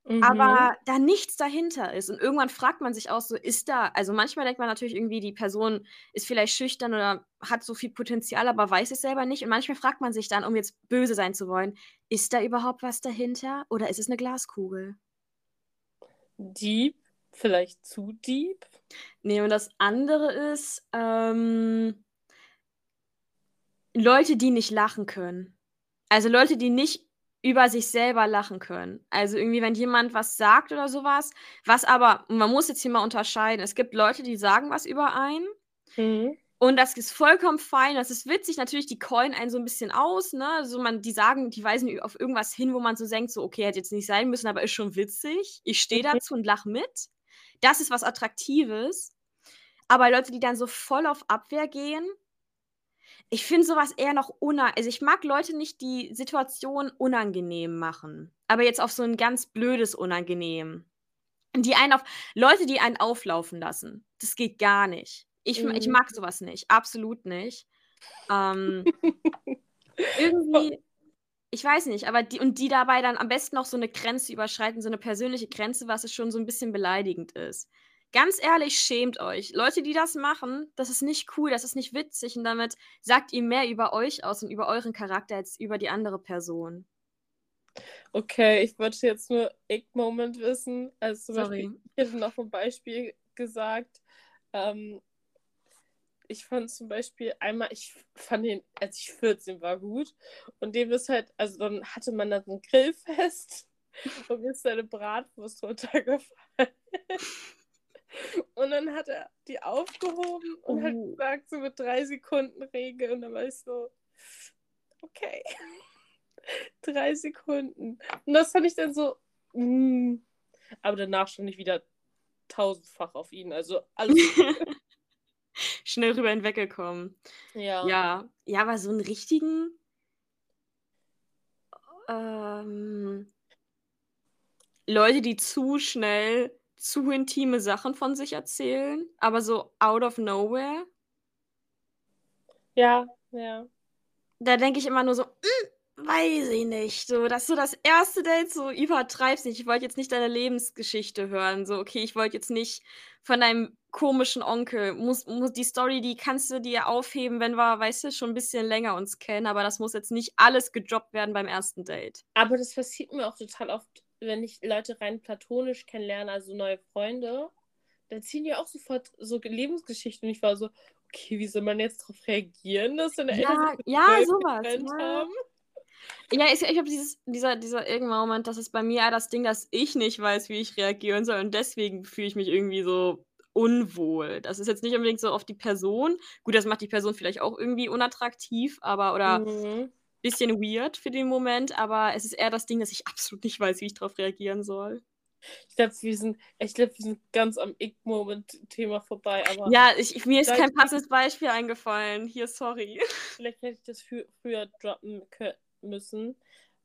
Mhm. Aber da nichts dahinter ist. Und irgendwann fragt man sich auch so, ist da, also manchmal denkt man natürlich irgendwie, die Person ist vielleicht schüchtern oder hat so viel Potenzial, aber weiß es selber nicht. Und manchmal fragt man sich dann, um jetzt böse sein zu wollen, ist da überhaupt was dahinter oder ist es eine Glaskugel? Deep, vielleicht zu deep. Nee, und das andere ist, ähm, Leute, die nicht lachen können. Also Leute, die nicht über sich selber lachen können. Also irgendwie, wenn jemand was sagt oder sowas, was aber, man muss jetzt hier mal unterscheiden, es gibt Leute, die sagen was über einen mhm. und das ist vollkommen fein, das ist witzig, natürlich, die callen einen so ein bisschen aus, ne, also man, die sagen, die weisen auf irgendwas hin, wo man so denkt, so, okay, hätte jetzt nicht sein müssen, aber ist schon witzig, ich stehe mhm. dazu und lache mit. Das ist was Attraktives. Aber Leute, die dann so voll auf Abwehr gehen, ich finde sowas eher noch unangenehm. Also ich mag Leute nicht, die Situation unangenehm machen. Aber jetzt auf so ein ganz blödes Unangenehm. Die einen auf. Leute, die einen auflaufen lassen. Das geht gar nicht. Ich, mhm. ich mag sowas nicht. Absolut nicht. Ähm, irgendwie. Ich weiß nicht, aber die, und die dabei dann am besten noch so eine Grenze überschreiten, so eine persönliche Grenze, was es schon so ein bisschen beleidigend ist. Ganz ehrlich, schämt euch. Leute, die das machen, das ist nicht cool, das ist nicht witzig und damit sagt ihr mehr über euch aus und über euren Charakter als über die andere Person. Okay, ich wollte jetzt nur Ick-Moment wissen. Also zum Sorry. Beispiel, ich hätte noch ein Beispiel gesagt. Ähm, ich fand zum Beispiel einmal, ich fand den, als ich 14 war, gut. Und dem ist halt, also dann hatte man da so ein Grillfest und mir ist seine Bratwurst runtergefallen. Und dann hat er die aufgehoben und uh. hat oh. gesagt, so mit drei Sekunden Regel. Und dann war ich so, okay. drei Sekunden. Und das fand ich dann so, mm. aber danach stand ich wieder tausendfach auf ihn. Also alles. Schnell rüber hinweggekommen. Ja. Ja, ja, aber so einen richtigen. Ähm, Leute, die zu schnell zu intime Sachen von sich erzählen, aber so out of nowhere. Ja, ja. Da denke ich immer nur so, hm, weiß ich nicht. So, dass du das erste Date so übertreibst nicht. Ich wollte jetzt nicht deine Lebensgeschichte hören. So, okay, ich wollte jetzt nicht von deinem komischen Onkel. Muss, muss die Story, die kannst du dir aufheben, wenn wir, weißt du, schon ein bisschen länger uns kennen, aber das muss jetzt nicht alles gedroppt werden beim ersten Date. Aber das passiert mir auch total oft wenn ich Leute rein platonisch kennenlerne, also neue Freunde, dann ziehen die auch sofort so Lebensgeschichten. Und ich war so, okay, wie soll man jetzt darauf reagieren, dass deine ja, Eltern ja, sowas. Ja. haben? Ja, ich, ich habe dieser, dieser irgendein Moment, das ist bei mir das Ding, dass ich nicht weiß, wie ich reagieren soll und deswegen fühle ich mich irgendwie so unwohl. Das ist jetzt nicht unbedingt so auf die Person. Gut, das macht die Person vielleicht auch irgendwie unattraktiv, aber oder Mhm. Bisschen weird für den Moment, aber es ist eher das Ding, dass ich absolut nicht weiß, wie ich darauf reagieren soll. Ich glaube, wir sind, ich glaube, wir sind ganz am Ick-Moment-Thema vorbei, aber Ja, ich, mir ist kein passendes Beispiel eingefallen. Hier, sorry. vielleicht hätte ich das frü früher droppen müssen.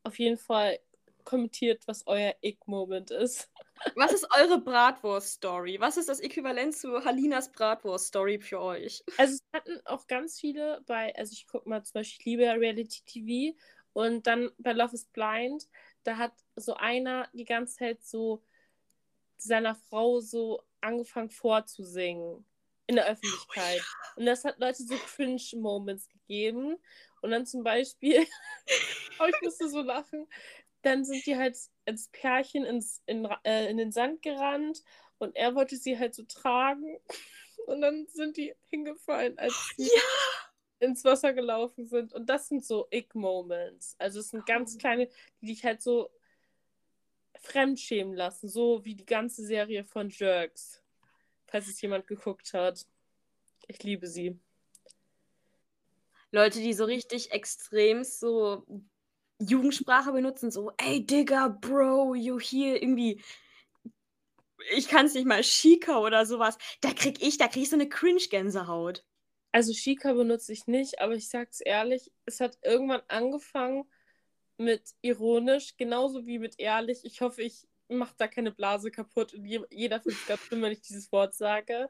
Auf jeden Fall kommentiert, was euer Ick-Moment ist. Was ist eure Bratwurst-Story? Was ist das Äquivalent zu Halinas Bratwurst-Story für euch? Also es hatten auch ganz viele bei, also ich gucke mal zum Beispiel, ich liebe ja Reality TV und dann bei Love is Blind, da hat so einer die ganze Zeit so seiner Frau so angefangen vorzusingen in der Öffentlichkeit. Und das hat Leute so Cringe-Moments gegeben. Und dann zum Beispiel, oh, ich musste so lachen, dann sind die halt als Pärchen ins, in, äh, in den Sand gerannt und er wollte sie halt so tragen. Und dann sind die hingefallen, als sie ins Wasser gelaufen sind. Und das sind so Ick-Moments. Also es sind ganz kleine, die dich halt so fremdschämen lassen. So wie die ganze Serie von Jerks. Falls es jemand geguckt hat. Ich liebe sie. Leute, die so richtig extrem so Jugendsprache benutzen, so, ey Digga, Bro, you here, irgendwie, ich kann es nicht mal, Chica oder sowas, da krieg ich, da krieg ich so eine Cringe-Gänsehaut. Also Chica benutze ich nicht, aber ich sag's ehrlich, es hat irgendwann angefangen mit ironisch, genauso wie mit ehrlich. Ich hoffe, ich mache da keine Blase kaputt und je, jeder findet es ganz schlimm, wenn ich dieses Wort sage.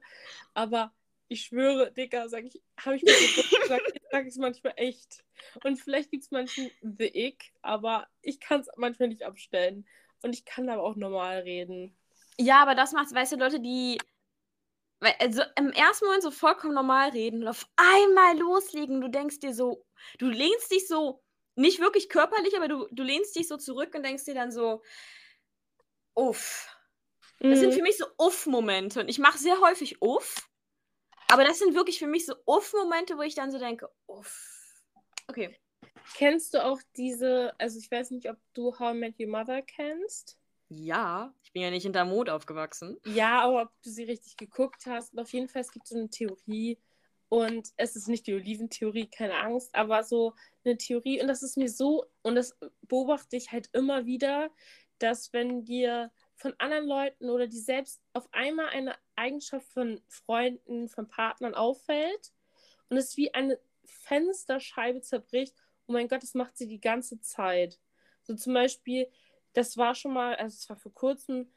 Aber ich schwöre, Digga, sag ich, habe ich mir gesagt, sage es manchmal echt. Und vielleicht gibt es manchen The Ick, aber ich kann es manchmal nicht abstellen. Und ich kann aber auch normal reden. Ja, aber das macht, weißt du, Leute, die also im ersten Moment so vollkommen normal reden und auf einmal loslegen. Du denkst dir so, du lehnst dich so, nicht wirklich körperlich, aber du, du lehnst dich so zurück und denkst dir dann so, uff. Das sind Mhm. für mich so Uff-Momente. Und ich mache sehr häufig Uff. Aber das sind wirklich für mich so Uff-Momente, wo ich dann so denke, Uff. Okay. Kennst du auch diese, also ich weiß nicht, ob du How I Met Your Mother kennst? Ja, ich bin ja nicht hinter Mond aufgewachsen. Ja, aber ob du sie richtig geguckt hast. Und auf jeden Fall, es gibt so eine Theorie. Und es ist nicht die Oliventheorie, keine Angst, aber so eine Theorie. Und das ist mir so, und das beobachte ich halt immer wieder, dass wenn dir von anderen Leuten oder die selbst auf einmal eine Eigenschaft von Freunden, von Partnern auffällt und es wie eine Fensterscheibe zerbricht, oh mein Gott, das macht sie die ganze Zeit. So zum Beispiel, das war schon mal, also es war vor kurzem,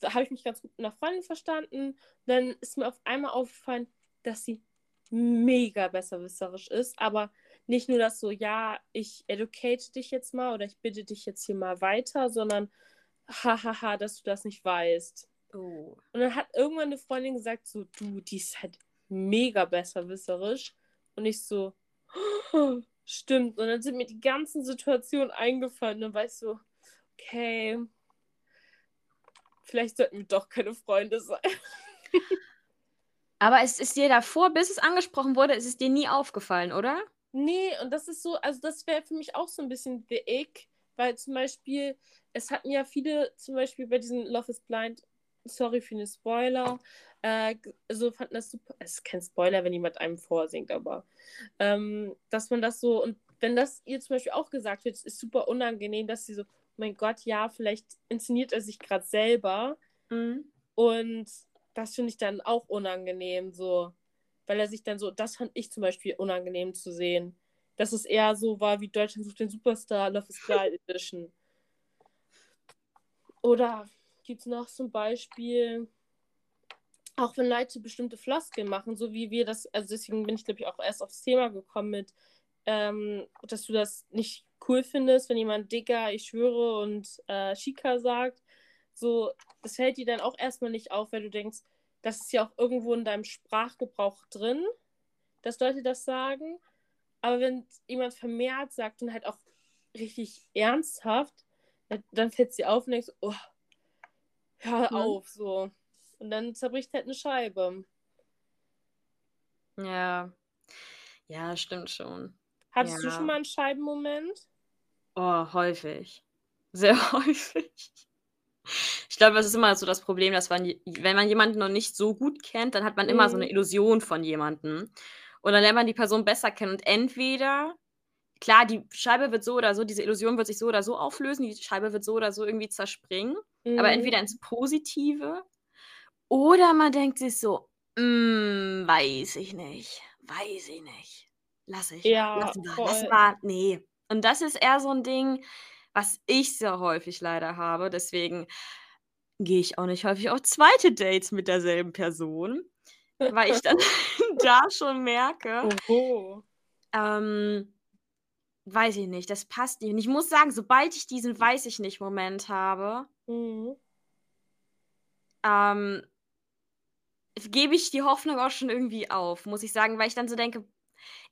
da habe ich mich ganz gut mit einer Freundin verstanden. Dann ist mir auf einmal aufgefallen, dass sie mega besserwisserisch ist, aber nicht nur das so, ja, ich educate dich jetzt mal oder ich bitte dich jetzt hier mal weiter, sondern hahaha, dass du das nicht weißt. Oh. Und dann hat irgendwann eine Freundin gesagt, so, du, die ist halt mega besserwisserisch. Und ich so, "Oh, stimmt. Und dann sind mir die ganzen Situationen eingefallen. Und dann war ich so, okay, vielleicht sollten wir doch keine Freunde sein. Aber es ist dir davor, bis es angesprochen wurde, ist es dir nie aufgefallen, oder? Nee, und das ist so, also das wäre für mich auch so ein bisschen the ick, weil zum Beispiel, es hatten ja viele, zum Beispiel bei diesem Love is Blind, sorry für den Spoiler, äh, so fanden das super, es ist kein Spoiler, wenn jemand einem vorsingt, aber ähm, dass man das so, und wenn das ihr zum Beispiel auch gesagt wird, es ist super unangenehm, dass sie so, mein Gott, ja, vielleicht inszeniert er sich gerade selber Mhm. und das finde ich dann auch unangenehm, so. Weil er sich dann so, das fand ich zum Beispiel unangenehm zu sehen. Dass es eher so war wie Deutschland sucht den Superstar, Love is Blind Edition. Oder gibt es noch zum Beispiel, auch wenn Leute bestimmte Floskeln machen, so wie wir das, also deswegen bin ich, glaube ich, auch erst aufs Thema gekommen mit, ähm, dass du das nicht cool findest, wenn jemand Digger, ich schwöre und äh, Chica sagt. So, das fällt dir dann auch erstmal nicht auf, weil du denkst, das ist ja auch irgendwo in deinem Sprachgebrauch drin, dass Leute das sagen. Aber wenn jemand vermehrt sagt und halt auch richtig ernsthaft, dann- fällt dir auf und denkst, oh, hör Mhm. auf, so. Und dann zerbricht halt eine Scheibe. Ja. Ja, stimmt schon. Hattest du Ja. schon mal einen Scheibenmoment? Oh, häufig. Sehr häufig. Ich glaube, das ist immer so das Problem, dass man, wenn man jemanden noch nicht so gut kennt, dann hat man immer so eine Mhm. Illusion von jemandem. Und dann lernt man die Person besser kennen. Und entweder, klar, die Scheibe wird so oder so, diese Illusion wird sich so oder so auflösen, die Scheibe wird so oder so irgendwie zerspringen. Aber Mhm. entweder ins Positive oder man denkt sich so, hm, weiß ich nicht, weiß ich nicht. Lass ich mal, Ja, lassen wir, lassen voll. wir, ne. Und das ist eher so 'n Ding, was ich sehr häufig leider habe. Deswegen gehe ich auch nicht häufig auf zweite Dates mit derselben Person, weil ich dann da schon merke Oho. ähm, weiß ich nicht, das passt nicht. Und ich muss sagen, sobald ich diesen „weiß ich nicht“ Moment habe Mhm. ähm gebe ich die Hoffnung auch schon irgendwie auf, muss ich sagen, weil ich dann so denke: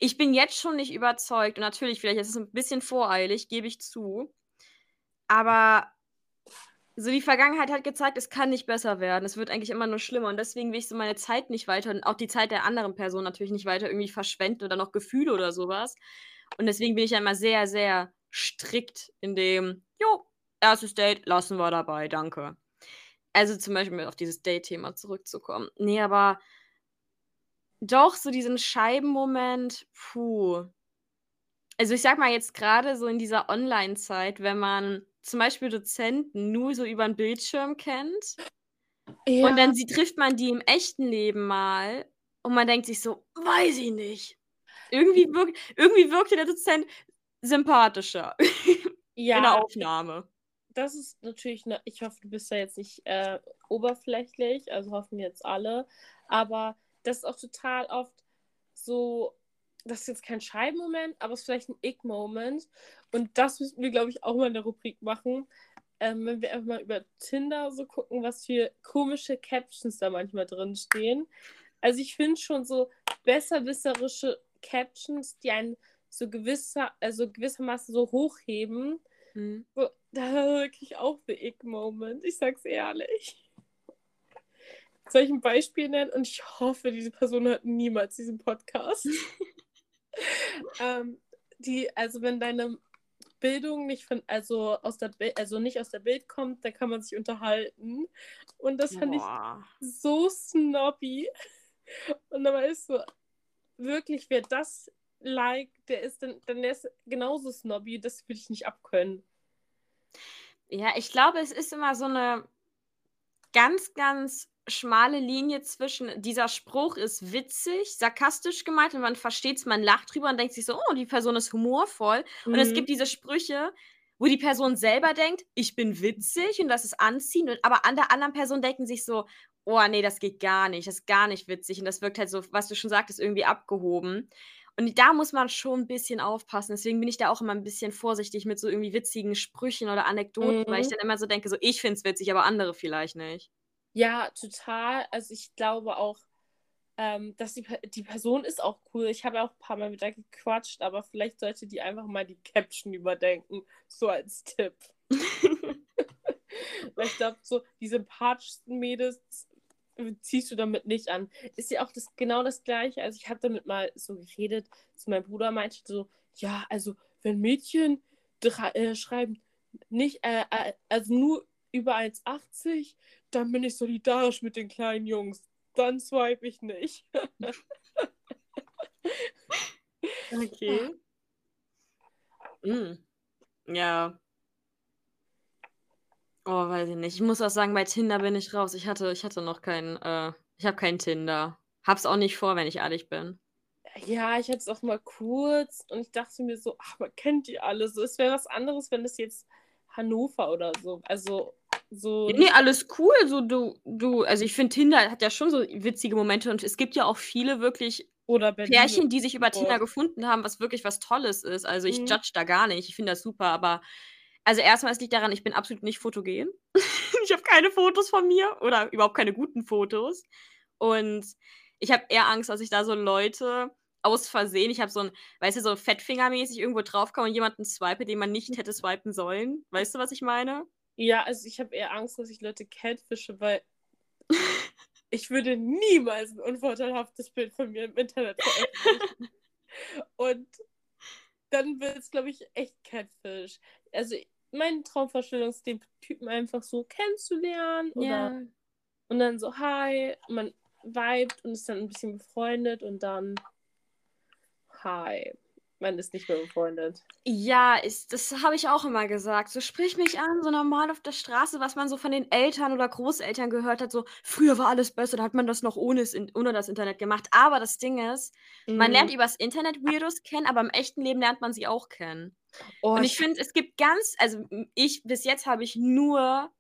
„Ich bin jetzt schon nicht überzeugt.“ Und natürlich, vielleicht ist es 'n bisschen voreilig, gebe ich zu. Aber so die Vergangenheit hat gezeigt, es kann nicht besser werden. Es wird eigentlich immer nur schlimmer und deswegen will ich so meine Zeit nicht weiter und auch die Zeit der anderen Person natürlich nicht weiter irgendwie verschwenden oder noch Gefühle oder so was. Und deswegen bin ich ja immer sehr, sehr strikt in dem: „Jo, 1. Date lassen wir dabei, danke.“ Also, zum Beispiel, auf dieses Date-Thema zurückzukommen. Ne, aber doch, so diesen Scheibenmoment, puh. Also, ich sage mal jetzt grade so in dieser Online-Zeit, wenn man zum Beispiel Dozenten nur so über 'n Bildschirm kennt und Ja. dann sie trifft man die im echten Leben mal und man denkt sich so: „Weiß ich nicht.“ Irgendwie wirkt irgendwie wirkte der Dozent sympathischer in der Ja, Aufnahme. das ist natürlich 'ne ich hoffe, du bist da jetzt nicht, äh, oberflächlich, also hoffen jetzt alle. Aber das ist auch total oft so das ist jetzt kein Scheibenmoment, aber es ist vielleicht 'n Ick-Moment. Und das müssten wir, glaube ich, auch mal in der Rubrik machen, ähm, wenn wir einfach mal über Tinder so gucken, was für komische Captions da manchmal drinstehen. Also, ich finde schon so besserwisserische Captions, die einen so gewisser also gewissermaßen so hochheben, Mhm. so da kriege ich auch the Ick-Moment, ich sage es ehrlich. Soll ich 'n Beispiel nennen? Und ich hoffe, diese Person hört niemals diesen Podcast. Ähm, die also, wenn deine Bildung nicht von also aus der also nicht aus der Bild kommt, dann kann man sich unterhalten. Und das fand ich Boah. so snobby. Und dann war ich so: „Wirklich, wer das liked, der ist dann dann der ist genauso snobby, das würde ich nicht abkönnen.“ Ja, ich glaube, es ist immer so 'ne ganz, ganz schmale Linie zwischen dieser Spruch ist witzig, sarkastisch gemeint und man versteht's, man lacht drüber und denkt sich so: „Oh, die Person ist humorvoll.“ Und es Mhm. gibt diese Sprüche, wo die Person selber denkt: „Ich bin witzig und das ist anziehend“, und aber an der anderen Person denken sich so: „Oh ne, das geht gar nicht, das ist gar nicht witzig.“ Und das wirkt halt so, was du schon sagtest, irgendwie abgehoben. Und da muss man schon 'n bisschen aufpassen. Deswegen bin ich da auch immer 'n bisschen vorsichtig mit so irgendwie witzigen Sprüchen oder Anekdoten, weil ich Mhm. dann immer so denke, so: „Ich finde es witzig, aber andere vielleicht nicht.“ Ja, total. Also, ich glaube auch, ähm, dass die die Person ist auch cool. Ich habe ja auch 'n paar Mal mit der gequatscht, aber vielleicht sollte die einfach mal die Caption überdenken, so als Tipp. Weil ich glaube, so die sympathischsten Mädels ziehst du damit nicht an. Ist ja auch das genau das Gleiche. Also, ich habe damit mal so geredet, so mein Bruder meinte so: „Ja, also, wenn Mädchen drei äh, schreiben nicht äh, äh, also nur über 1,80, dann bin ich solidarisch mit den kleinen Jungs. Dann swipe ich nicht.“ Okay. Hm. Ja. Oh, weiß ich nicht. Ich muss auch sagen, bei Tinder bin ich raus. Ich hatte ich hatte noch kein äh, ich habe kein Tinder. Habe es auch nicht vor, wenn ich ehrlich bin. Ja, ich hatte es auch mal kurz und ich dachte mir so: „Ach, man kennt die alle so.“ Es wäre was anderes, wenn das jetzt Hannover oder so also, so Ne, nicht alles cool, so du du also, ich finde, Tinder hat ja schon so witzige Momente und es gibt ja auch viele wirklich oder Berlin Pärchen, die sich über Tinder Hamburg. gefunden haben, was wirklich was Tolles ist. Also, ich Mhm. judge da gar nicht. Ich finde das super, aber also, erst mal, es liegt daran, ich bin absolut nicht fotogen. Ich habe keine Fotos von mir oder überhaupt keine guten Fotos. Und ich habe eher Angst, dass ich da so Leute aus Versehen ich habe so 'n weißt du, so fettfingermäßig irgendwo draufkomme und jemanden swipe, den man nicht hätte swipen sollen. Weißt du, was ich meine? Ja, also, ich habe eher Angst, dass ich Leute catfische, weil ich würde niemals 'n unvorteilhaftes Bild von mir im Internet veröffentlichen. Und dann wird es, glaube ich, echt Catfish. Also meine Traumvorstellung ist, den Typen einfach so kennenzulernen. Oder, Ja. Und dann so, hi, man vibet und ist dann ein bisschen befreundet und dann hi. Man ist nicht mehr befreundet. Ja, ist, das habe ich auch immer gesagt. So sprich mich an, so normal auf der Straße, was man so von den Eltern oder Großeltern gehört hat. So, früher war alles besser, da hat man das noch ohne, ohne das Internet gemacht. Aber das Ding ist, man lernt Mhm. übers Internet Weirdos kennen, aber im echten Leben lernt man sie auch kennen. Oh, Und ich finde, es gibt ganz, also ich, bis jetzt habe ich nur,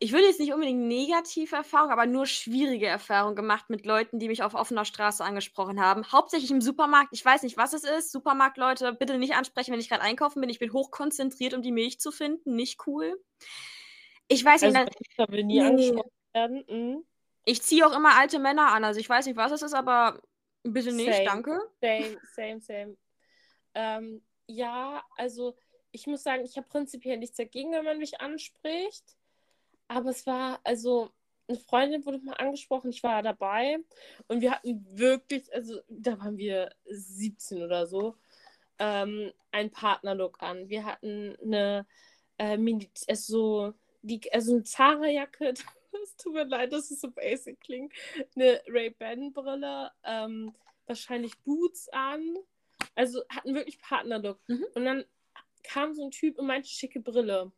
ich will jetzt nicht unbedingt negative Erfahrungen, aber nur schwierige Erfahrungen gemacht mit Leuten, die mich auf offener Straße angesprochen haben. Hauptsächlich im Supermarkt. Ich weiß nicht, was es ist. Supermarktleute, bitte nicht ansprechen, wenn ich gerade einkaufen bin. Ich bin hochkonzentriert, um die Milch zu finden. Nicht cool. Ich weiß nicht, also, dann, da will nie angesprochen werden. Mhm. ich ziehe auch immer alte Männer an. Also ich weiß nicht, was es ist, aber bitte nicht, Same. danke. Same, same, same. Ähm, ja, also ich muss sagen, ich habe prinzipiell nichts dagegen, wenn man mich anspricht. Aber es war, also, eine Freundin wurde mal angesprochen, ich war dabei und wir hatten wirklich, also da waren wir 17 oder so, ähm, einen Partnerlook an. Wir hatten eine äh, Mini, also, die, also eine Zara-Jacke, es tut mir leid, dass es so basic klingt, eine Ray-Ban-Brille, ähm, wahrscheinlich Boots an. Also hatten wirklich Partnerlook. Mhm. Und dann kam so ein Typ und meinte, schicke Brille.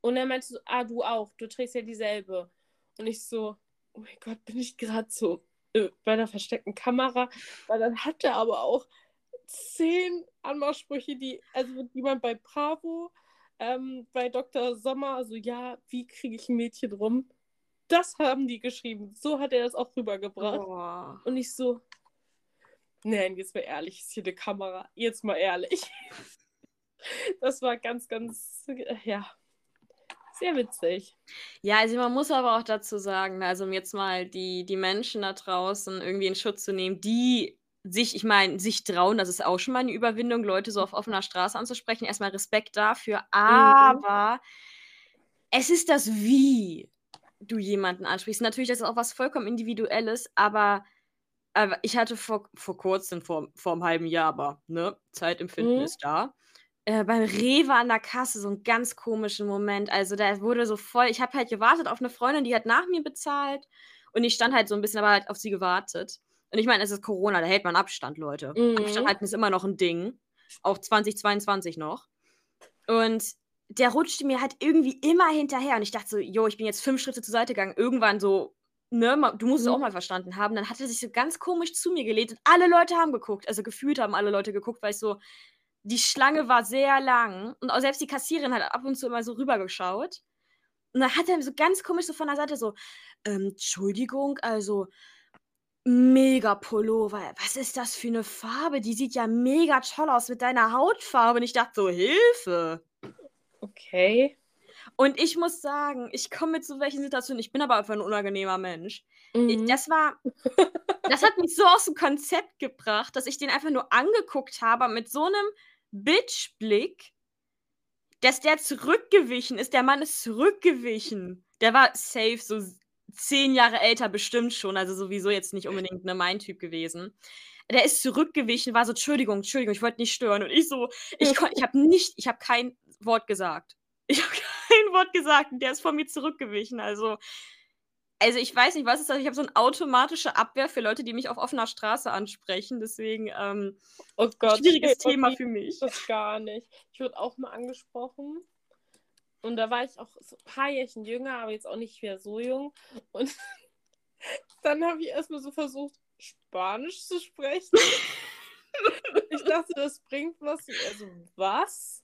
Und er meinte so, ah, du auch, du trägst ja dieselbe. Und ich so, oh mein Gott, bin ich gerade so äh, bei der versteckten Kamera. Weil dann hat er aber auch zehn Anmachsprüche, die, also wird jemand bei Bravo, ähm, bei Dr. Sommer, also ja, wie kriege ich ein Mädchen rum? Das haben die geschrieben. So hat er das auch rübergebracht. Boah. Und ich so, nein, jetzt mal ehrlich, ist hier eine Kamera. Jetzt mal ehrlich. Das war ganz, ganz, äh, ja, sehr witzig. Ja, also man muss aber auch dazu sagen, also um jetzt mal die, die Menschen da draußen irgendwie in Schutz zu nehmen, die sich, ich meine, sich trauen, das ist auch schon mal eine Überwindung, Leute so auf offener Straße anzusprechen. Erstmal Respekt dafür, aber es ist das, wie du jemanden ansprichst. Natürlich, das ist auch was vollkommen Individuelles, aber, aber ich hatte vor, vor kurzem, vor, vor einem halben Jahr, aber ne, Zeitempfinden Mhm. ist da. Äh, beim Rewe an der Kasse so einen ganz komischen Moment. Also da wurde so voll, ich habe halt gewartet auf eine Freundin, die hat nach mir bezahlt und ich stand halt so ein bisschen, aber halt auf sie gewartet. Und ich meine, es ist Corona, da hält man Abstand, Leute. Mhm. Abstand halten ist immer noch ein Ding. Auch 2022 noch. Und der rutschte mir halt irgendwie immer hinterher. Und ich dachte so, jo, ich bin jetzt fünf Schritte zur Seite gegangen. Irgendwann so, ne, du musst es Mhm. auch mal verstanden haben. Dann hat er sich so ganz komisch zu mir gelehnt und alle Leute haben geguckt. Also gefühlt haben alle Leute geguckt, weil ich so, die Schlange war sehr lang. Und auch selbst die Kassiererin hat ab und zu immer so rübergeschaut. Und dann hat er so ganz komisch so von der Seite so, ähm, Entschuldigung, also mega Pullover. Was ist das für eine Farbe? Die sieht ja mega toll aus mit deiner Hautfarbe. Und ich dachte so, Hilfe. Okay. Und ich muss sagen, ich komme mit so welchen Situationen, ich bin aber einfach ein unangenehmer Mensch. Ich, Mhm. das war, das hat mich so aus dem Konzept gebracht, dass ich den einfach nur angeguckt habe mit so einem Bitch-Blick, dass der zurückgewichen ist. Der Mann ist zurückgewichen. Der war safe, so zehn Jahre älter bestimmt schon, also sowieso jetzt nicht unbedingt ne, mein Typ gewesen. Der ist zurückgewichen, war so, Entschuldigung, Entschuldigung, ich wollte nicht stören. Und ich so, ich, ich habe nicht, ich habe kein Wort gesagt. Ich habe kein Wort gesagt und der ist von mir zurückgewichen. Also, also ich weiß nicht, was ist das? Ich habe so eine automatische Abwehr für Leute, die mich auf offener Straße ansprechen. Deswegen, ähm, Oh Gott. schwieriges stell Thema für mich. Das gar nicht. Ich wurde auch mal angesprochen. Und da war ich auch so ein paar Jährchen jünger, aber jetzt auch nicht mehr so jung. Und dann habe ich erstmal so versucht, Spanisch zu sprechen. ich dachte, das bringt was. Also, was?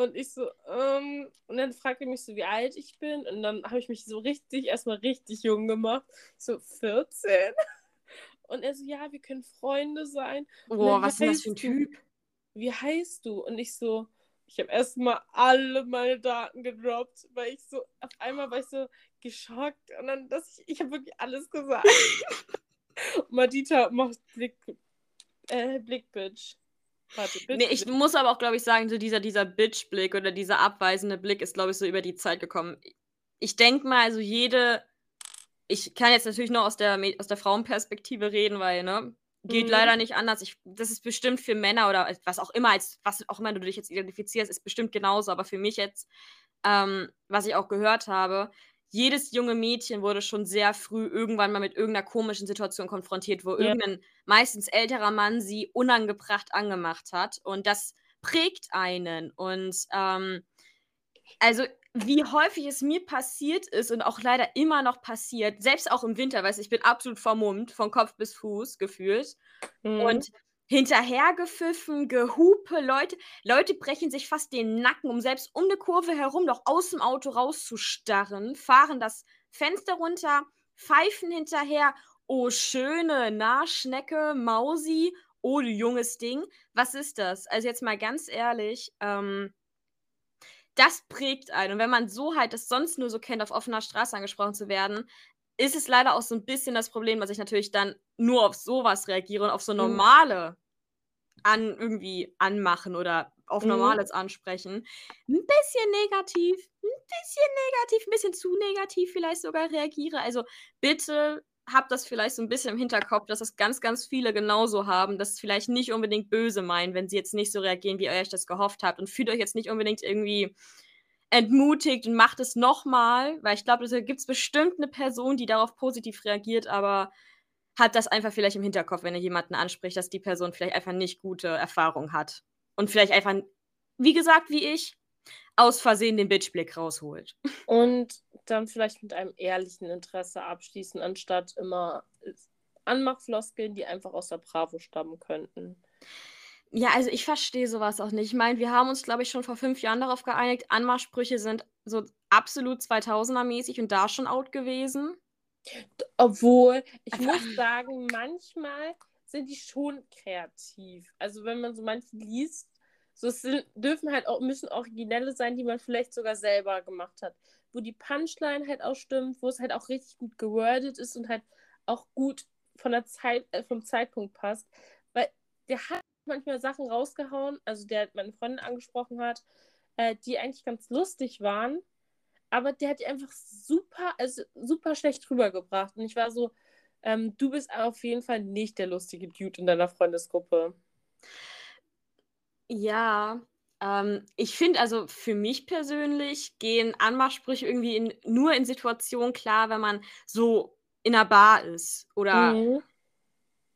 Und ich so, ähm, und dann fragte er mich so, wie alt ich bin. Und dann habe ich mich so richtig, erstmal richtig jung gemacht. So 14. Und er so, ja, wir können Freunde sein. Boah, was ist das für ein du? Typ? wie heißt du? Und ich so, ich habe erstmal alle meine Daten gedroppt, weil ich so, auf einmal war ich so geschockt und dann, dass ich, ich habe wirklich alles gesagt. Madita macht Blick, äh, Blickbitch. Warte, Nee, ich muss aber auch, glaube ich, sagen, so dieser, dieser Bitch-Blick oder dieser abweisende Blick ist, glaube ich, so über die Zeit gekommen. Ich denke mal, also jede, ich kann jetzt natürlich nur aus der, aus der Frauenperspektive reden, weil, ne, Geht Mhm. leider nicht anders. Ich, das ist bestimmt für Männer oder was auch immer, als was auch immer du dich jetzt identifizierst, ist bestimmt genauso. Aber für mich jetzt, ähm, was ich auch gehört habe, jedes junge Mädchen wurde schon sehr früh irgendwann mal mit irgendeiner komischen Situation konfrontiert, wo Ja. irgendein meistens älterer Mann sie unangebracht angemacht hat. Und das prägt einen. Und ähm, also wie häufig es mir passiert ist und auch leider immer noch passiert, selbst auch im Winter, weißt du, ich bin absolut vermummt, von Kopf bis Fuß gefühlt. Mhm. Und hinterhergepfiffen, Gehupe, Leute, Leute brechen sich fast den Nacken, um selbst um eine Kurve herum noch aus dem Auto rauszustarren, fahren das Fenster runter, pfeifen hinterher, oh schöne Nahschnecke, Mausi, oh du junges Ding. Was ist das? Also jetzt mal ganz ehrlich, ähm, das prägt einen. Und wenn man so halt das sonst nur so kennt, auf offener Straße angesprochen zu werden, ist es leider auch so ein bisschen das Problem, dass ich natürlich dann nur auf sowas reagiere und auf so Mhm. normale an irgendwie anmachen oder auf Mhm. Normales ansprechen. Ein bisschen negativ, ein bisschen negativ, ein bisschen zu negativ vielleicht sogar reagiere. Also bitte habt das vielleicht so ein bisschen im Hinterkopf, dass das ganz, ganz viele genauso haben, dass es vielleicht nicht unbedingt böse meinen, wenn sie jetzt nicht so reagieren, wie ihr euch das gehofft habt. Und fühlt euch jetzt nicht unbedingt irgendwie entmutigt und macht es nochmal, weil ich glaube, da gibt es bestimmt eine Person, die darauf positiv reagiert, aber hat das einfach vielleicht im Hinterkopf, wenn ihr jemanden anspricht, dass die Person vielleicht einfach nicht gute Erfahrung hat. Und vielleicht einfach, wie gesagt, wie ich, aus Versehen den Bitchblick rausholt. Und dann vielleicht mit einem ehrlichen Interesse abschließen, anstatt immer Anmachfloskeln, die einfach aus der Bravo stammen könnten. Ja, also ich verstehe sowas auch nicht. Ich meine, wir haben uns, glaube ich, schon vor fünf Jahren darauf geeinigt, Anmachsprüche sind so absolut 2000er-mäßig und da schon out gewesen. Obwohl, ich Einfach- muss sagen, manchmal sind die schon kreativ. Also wenn man so manche liest, so es sind, dürfen halt auch, müssen originelle sein, die man vielleicht sogar selber gemacht hat. Wo die Punchline halt auch stimmt, wo es halt auch richtig gut gewordet ist und halt auch gut von der Zeit, äh, vom Zeitpunkt passt. Weil der hat manchmal Sachen rausgehauen, also der halt meine Freundin angesprochen hat, äh, die eigentlich ganz lustig waren, aber der hat die einfach super, also super schlecht rübergebracht. Und ich war so, ähm, du bist auf jeden Fall nicht der lustige Dude in deiner Freundesgruppe. Ja, ähm, ich finde also für mich persönlich gehen Anmachsprüche irgendwie in, nur in Situationen klar, wenn man so in einer Bar ist oder Mhm.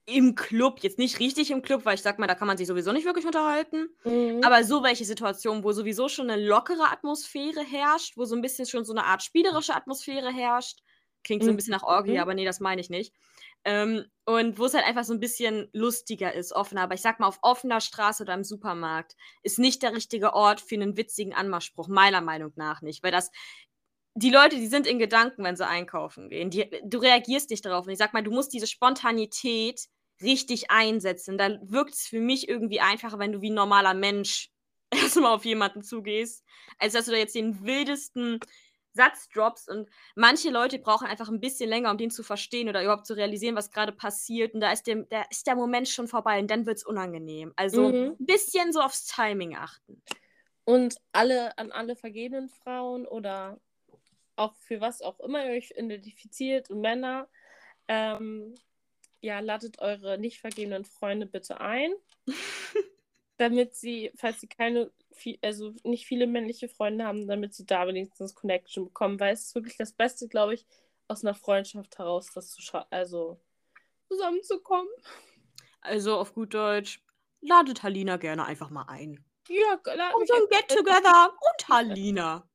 Im Club. Jetzt nicht richtig im Club, weil ich sag mal, da kann man sich sowieso nicht wirklich unterhalten. Mhm. Aber so welche Situationen, wo sowieso schon eine lockere Atmosphäre herrscht, wo so ein bisschen schon so eine Art spielerische Atmosphäre herrscht. Klingt so ein bisschen nach Orgie, Mhm. aber nee, das meine ich nicht. Ähm, und wo es halt einfach so ein bisschen lustiger ist, offener. Aber ich sag mal, auf offener Straße oder im Supermarkt ist nicht der richtige Ort für einen witzigen Anmachspruch, meiner Meinung nach nicht. Weil das, die Leute, die sind in Gedanken, wenn sie einkaufen gehen. Die, du reagierst nicht darauf. Und ich sag mal, du musst diese Spontanität richtig einsetzen. Da wirkt es für mich irgendwie einfacher, wenn du wie ein normaler Mensch erstmal auf jemanden zugehst, als dass du da jetzt den wildesten Satz droppst. Und manche Leute brauchen einfach ein bisschen länger, um den zu verstehen oder überhaupt zu realisieren, was gerade passiert. Und da ist der, da ist der Moment schon vorbei und dann wird es unangenehm. Also Mhm. ein bisschen so aufs Timing achten. Und alle an alle vergebenen Frauen oder auch für was auch immer ihr euch identifiziert und Männer, ähm, ja, ladet eure nicht vergebenen Freunde bitte ein, damit sie, falls sie keine, viel- also nicht viele männliche Freunde haben, damit sie da wenigstens Connection bekommen, weil es ist wirklich das Beste, glaube ich, aus einer Freundschaft heraus, das zu scha also zusammenzukommen. Also auf gut Deutsch, ladet Halina gerne einfach mal ein. Ja, Um mich so ein einfach- Get-Together und Halina.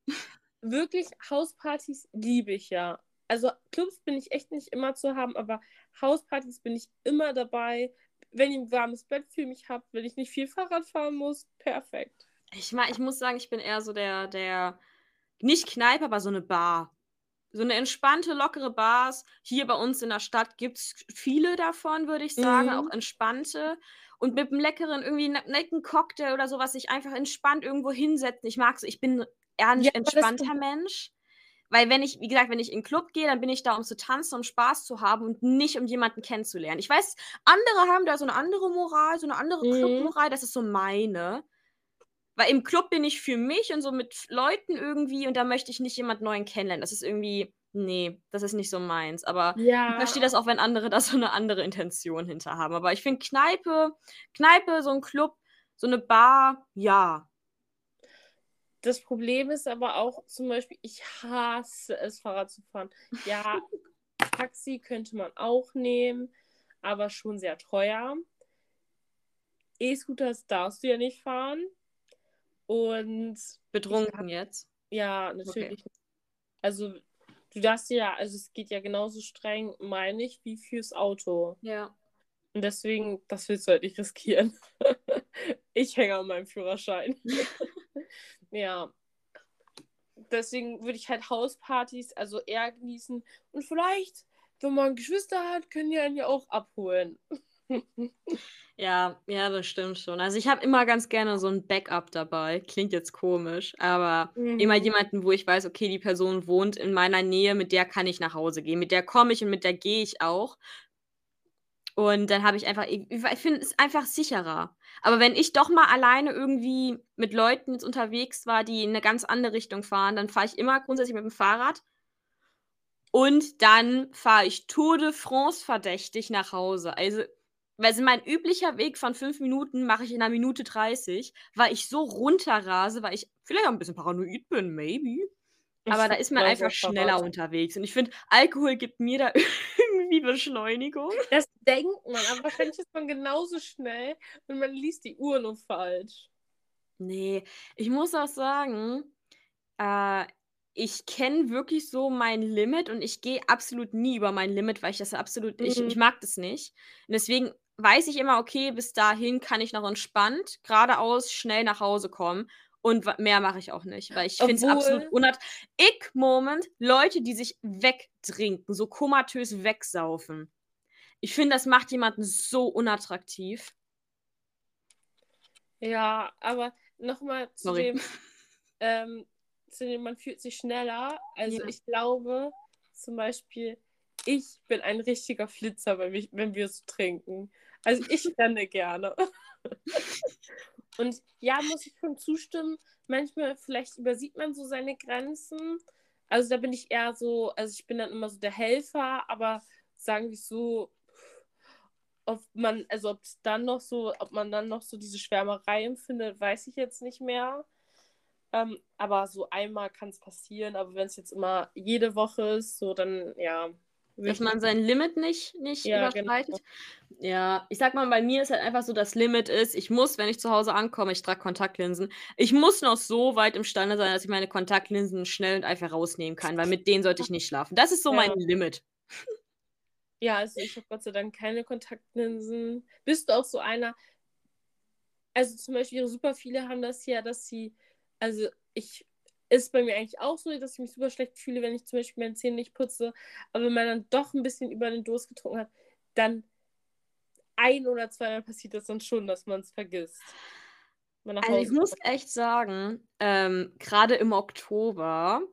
wirklich Hauspartys liebe ich ja. Also Clubs bin ich echt nicht immer zu haben, aber Hauspartys bin ich immer dabei. Wenn ihr ein warmes Bett für mich habt, wenn ich nicht viel Fahrrad fahren muss, perfekt. Ich, mein, ich muss sagen, ich bin eher so der, der, nicht Kneipe, aber so eine Bar. So eine entspannte, lockere Bars. Hier bei uns in der Stadt gibt es viele davon, würde ich sagen, Mhm. auch entspannte. Und mit einem leckeren, irgendwie ne- netten Cocktail oder sowas, sich einfach entspannt irgendwo hinsetzen. Ich mag so, ich bin eher ein Ja, entspannter Mensch. Weil wenn ich, wie gesagt, wenn ich in den Club gehe, dann bin ich da, um zu tanzen, um Spaß zu haben und nicht, um jemanden kennenzulernen. Ich weiß, andere haben da so eine andere Moral, so eine andere Mhm. Clubmoral, das ist so meine. Weil im Club bin ich für mich und so mit Leuten irgendwie und da möchte ich nicht jemand Neuen kennenlernen. Das ist irgendwie nee, das ist nicht so meins. Aber ich Ja, verstehe das auch, wenn andere da so eine andere Intention hinter haben. Aber ich finde Kneipe, Kneipe, so ein Club, so eine Bar, ja. Das Problem ist aber auch zum Beispiel, ich hasse es, Fahrrad zu fahren. Ja, Taxi könnte man auch nehmen, aber schon sehr teuer. E-Scooters darfst du ja nicht fahren. Und Betrunken jetzt. ja, natürlich. Also, du darfst ja, also es geht ja genauso streng, meine ich, wie fürs Auto. Ja. Und deswegen, das willst du halt nicht riskieren. ich hänge an meinem Führerschein. ja. Deswegen würde ich halt Hauspartys also eher genießen. Und vielleicht, wenn man Geschwister hat, können die einen ja auch abholen. Ja, ja, das stimmt schon. Also ich habe immer ganz gerne so ein Backup dabei. Klingt jetzt komisch, aber Mhm. immer jemanden, wo ich weiß, okay, die Person wohnt in meiner Nähe, mit der kann ich nach Hause gehen. Mit der komme ich und mit der gehe ich auch. Und dann habe ich einfach, ich, ich finde es einfach sicherer. Aber wenn ich doch mal alleine irgendwie mit Leuten jetzt unterwegs war, die in eine ganz andere Richtung fahren, dann fahre ich immer grundsätzlich mit dem Fahrrad. Und dann fahre ich Tour de France verdächtig nach Hause. Also, weil so mein üblicher Weg von fünf Minuten mache ich in einer Minute 30, weil ich so runterrase, weil ich vielleicht auch ein bisschen paranoid bin, maybe. Ich Aber da fahr ist man einfach schneller unterwegs. Und ich finde, Alkohol gibt mir da irgendwie Beschleunigung. Das denkt man, aber wahrscheinlich ist man genauso schnell und man liest die Uhr nur falsch. Nee, ich muss auch sagen, äh, ich kenne wirklich so mein Limit und ich gehe absolut nie über mein Limit, weil ich das absolut, ich, Mhm. ich mag das nicht. Und deswegen weiß ich immer, okay, bis dahin kann ich noch entspannt, geradeaus, schnell nach Hause kommen. Und mehr mache ich auch nicht, weil ich finde es absolut unnat. Ich, Moment, Leute, die sich wegtrinken, so komatös wegsaufen. Ich finde, das macht jemanden so unattraktiv. Ja, aber nochmal zu Sorry. dem, ähm, zu dem, man fühlt sich schneller. Also Ja. ich glaube zum Beispiel, ich bin ein richtiger Flitzer, wenn wir, wenn wir so trinken. Also ich renne gerne. Und ja, muss ich schon zustimmen, manchmal vielleicht übersieht man so seine Grenzen. Also da bin ich eher so, also ich bin dann immer so der Helfer, aber sagen wir so, ob man, also ob dann noch so, ob man dann noch so diese Schwärmerei empfindet, weiß ich jetzt nicht mehr. Ähm, aber so einmal kann es passieren, aber wenn es jetzt immer jede Woche ist, so dann ja. Dass man sein Limit nicht, nicht Ja, genau. überschreitet. Ja, ich sag mal, bei mir ist halt einfach so, das Limit ist, ich muss, wenn ich zu Hause ankomme, ich trage Kontaktlinsen. Ich muss noch so weit imstande sein, dass ich meine Kontaktlinsen schnell und einfach rausnehmen kann, weil mit denen sollte ich nicht schlafen. Das ist so Ja. mein Limit. Ja, also ich habe Gott sei Dank keine Kontaktlinsen. Bist du auch so einer? Also zum Beispiel super viele haben das ja, dass sie, also ich, ist bei mir eigentlich auch so, dass ich mich super schlecht fühle, wenn ich zum Beispiel meine Zähne nicht putze. Aber wenn man dann doch ein bisschen über den Durst getrunken hat, dann ein oder zweimal passiert das dann schon, dass man es vergisst. Man Also ich muss echt sagen, ähm, gerade im Oktober,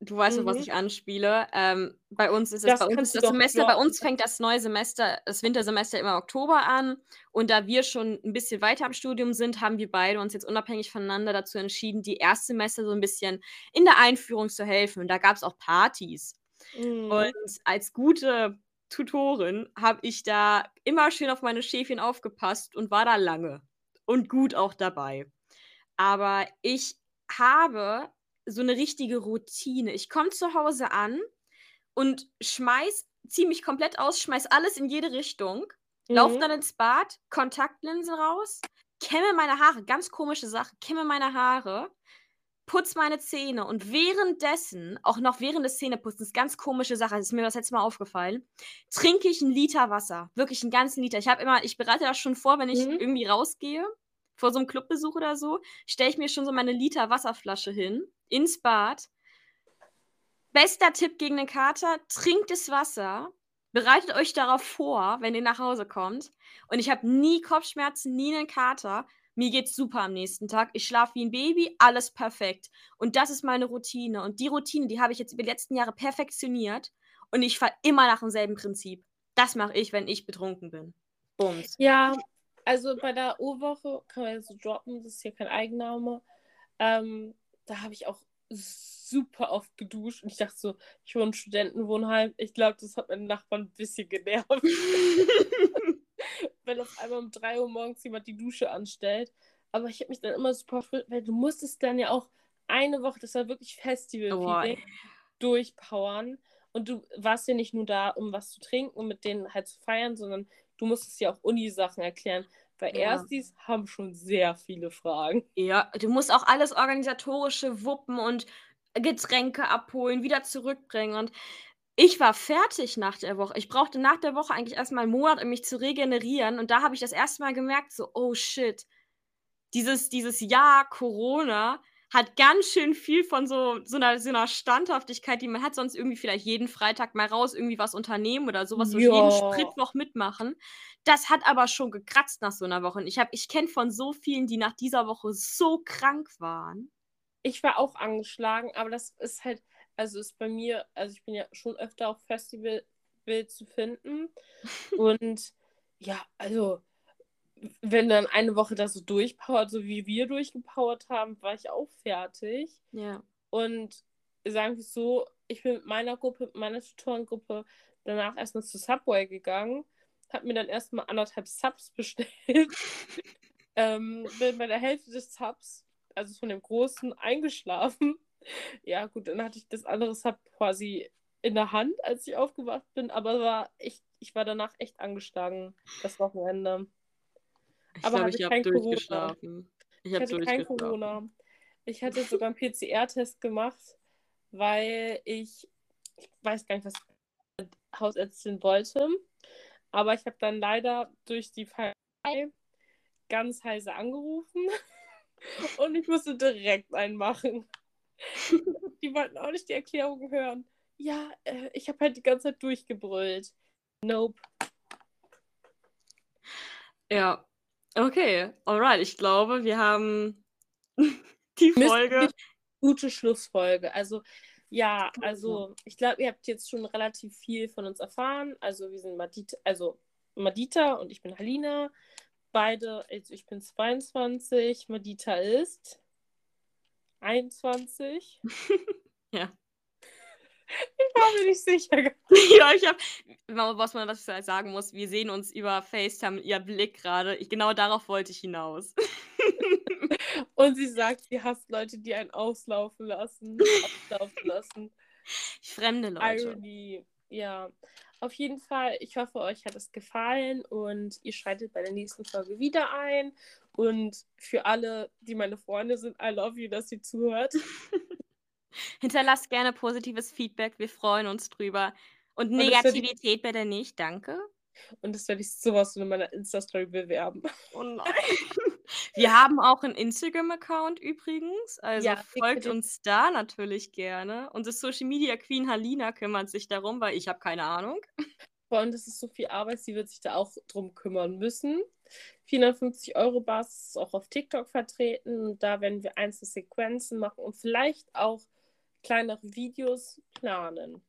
du weißt, auf was Mhm. ich anspiele, ähm, bei uns ist es, Das bei uns das Semester, bei uns fängt das neue Semester, das Wintersemester immer im Oktober an und da wir schon ein bisschen weiter im Studium sind, haben wir beide uns jetzt unabhängig voneinander dazu entschieden, die Erstsemester so ein bisschen in der Einführung zu helfen und da gab es auch Partys. Mhm. Und als gute Tutorin habe ich da immer schön auf meine Schäfchen aufgepasst und war da lange und gut auch dabei. Aber ich habe so eine richtige Routine. Ich komme zu Hause an und schmeiß, ziehe mich komplett aus, schmeiß alles in jede Richtung, Mhm. dann ins Bad, Kontaktlinsen raus, kämme meine Haare, ganz komische Sache, kämme meine Haare, putz meine Zähne und währenddessen, auch noch während des Zähneputzens, ganz komische Sache, das ist mir das letzte Mal aufgefallen, trinke ich einen Liter Wasser. Wirklich einen ganzen Liter. Ich habe immer, ich bereite das schon vor, wenn ich Mhm. irgendwie rausgehe, vor so einem Clubbesuch oder so, stelle ich mir schon so meine Liter Wasserflasche hin, ins Bad. Bester Tipp gegen den Kater, trinkt das Wasser, bereitet euch darauf vor, wenn ihr nach Hause kommt. Und ich habe nie Kopfschmerzen, nie einen Kater. Mir geht's super am nächsten Tag. Ich schlafe wie ein Baby, alles perfekt. Und das ist meine Routine. Und die Routine, die habe ich jetzt über die letzten Jahre perfektioniert. Und ich fahre immer nach demselben Prinzip. Das mache ich, wenn ich betrunken bin. Bums. Ja, also bei der O-Woche kann man so droppen, das ist hier kein Eigenname. Ähm, da habe ich auch super oft geduscht und ich dachte so, ich wohne im Studentenwohnheim. Ich glaube, das hat meinen Nachbarn ein bisschen genervt. Wenn auf einmal um 3 Uhr morgens jemand die Dusche anstellt. Aber ich habe mich dann immer super, weil du musstest dann ja auch eine Woche, das war wirklich Festival, durchpowern. Und du warst ja nicht nur da, um was zu trinken und mit denen halt zu feiern, sondern du musstest ja auch Uni-Sachen erklären. Weil ja. Erstis haben schon sehr viele Fragen. Ja, du musst auch alles organisatorische wuppen und Getränke abholen, wieder zurückbringen. Und ich war fertig nach der Woche. Ich brauchte nach der Woche eigentlich erstmal einen Monat, um mich zu regenerieren. Und da habe ich das erste Mal gemerkt, so, oh shit, dieses, dieses Jahr Corona hat ganz schön viel von so, so, einer, so einer Standhaftigkeit, die man hat sonst irgendwie vielleicht jeden Freitag mal raus, irgendwie was unternehmen oder sowas, so jeden Spritwoch mitmachen. Das hat aber schon gekratzt nach so einer Woche. Und ich, ich kenne von so vielen, die nach dieser Woche so krank waren. Ich war auch angeschlagen, aber das ist halt, also ist bei mir, also ich bin ja schon öfter auf Festival zu finden. Und ja, also wenn dann eine Woche das so durchpowert, so wie wir durchgepowert haben, war ich auch fertig. Ja. Und sagen wir so, ich bin mit meiner Gruppe, mit meiner Tutorengruppe danach erstmal zu Subway gegangen, habe mir dann erstmal anderthalb Subs bestellt, ähm, bin bei der Hälfte des Subs, also von dem großen, eingeschlafen. Ja, gut, dann hatte ich das andere Sub quasi in der Hand, als ich aufgewacht bin, aber war ich, ich war danach echt angeschlagen, das Wochenende. Ich aber glaube, ich habe durchgeschlafen. Ich, ich hatte kein Corona. Ich hatte sogar einen PCR-Test gemacht, weil ich, ich weiß gar nicht, was Hausärztin wollte. Aber ich habe dann leider durch die Feierei ganz heiße angerufen und ich musste direkt einen machen. die wollten auch nicht die Erklärung hören. Ja, äh, ich habe halt die ganze Zeit durchgebrüllt. Nope. Ja, Okay, alright. Ich glaube, wir haben die Folge. Gute Schlussfolge. Also, ja, also ich glaube, ihr habt jetzt schon relativ viel von uns erfahren. Also, wir sind Madita, also Madita und ich bin Halina. Beide, also ich bin 22, Madita ist 21. ja. Ich war mir nicht sicher. ja, ich habe, was man was ich sagen muss, wir sehen uns über FaceTime, ihr Blick gerade. Genau darauf wollte ich hinaus. Und sie sagt, sie hasst Leute, die einen auslaufen lassen. auslaufen lassen. Fremde Leute. Irony. Ja. Auf jeden Fall, ich hoffe, euch hat es gefallen und ihr schaltet bei der nächsten Folge wieder ein. Und für alle, die meine Freunde sind, I love you, dass ihr zuhört. Hinterlasst gerne positives Feedback, wir freuen uns drüber. Und Negativität ich... bitte nicht, danke. Und das werde ich sowas in meiner Insta-Story bewerben. Oh nein. Wir haben auch einen Instagram-Account übrigens. Also ja, folgt uns da natürlich gerne. Unsere Social Media Queen Halina kümmert sich darum, weil ich habe keine Ahnung. Vor allem, das ist so viel Arbeit, sie wird sich da auch drum kümmern müssen. 450 Euro Basis ist auch auf TikTok vertreten. Und da werden wir einzelne Sequenzen machen und vielleicht auch kleinere Videos planen.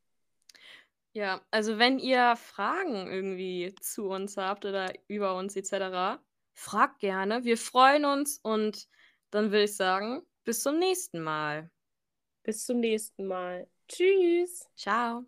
Ja, also wenn ihr Fragen irgendwie zu uns habt oder über uns etc., fragt gerne. Wir freuen uns und dann will ich sagen, bis zum nächsten Mal. Bis zum nächsten Mal. Tschüss. Ciao.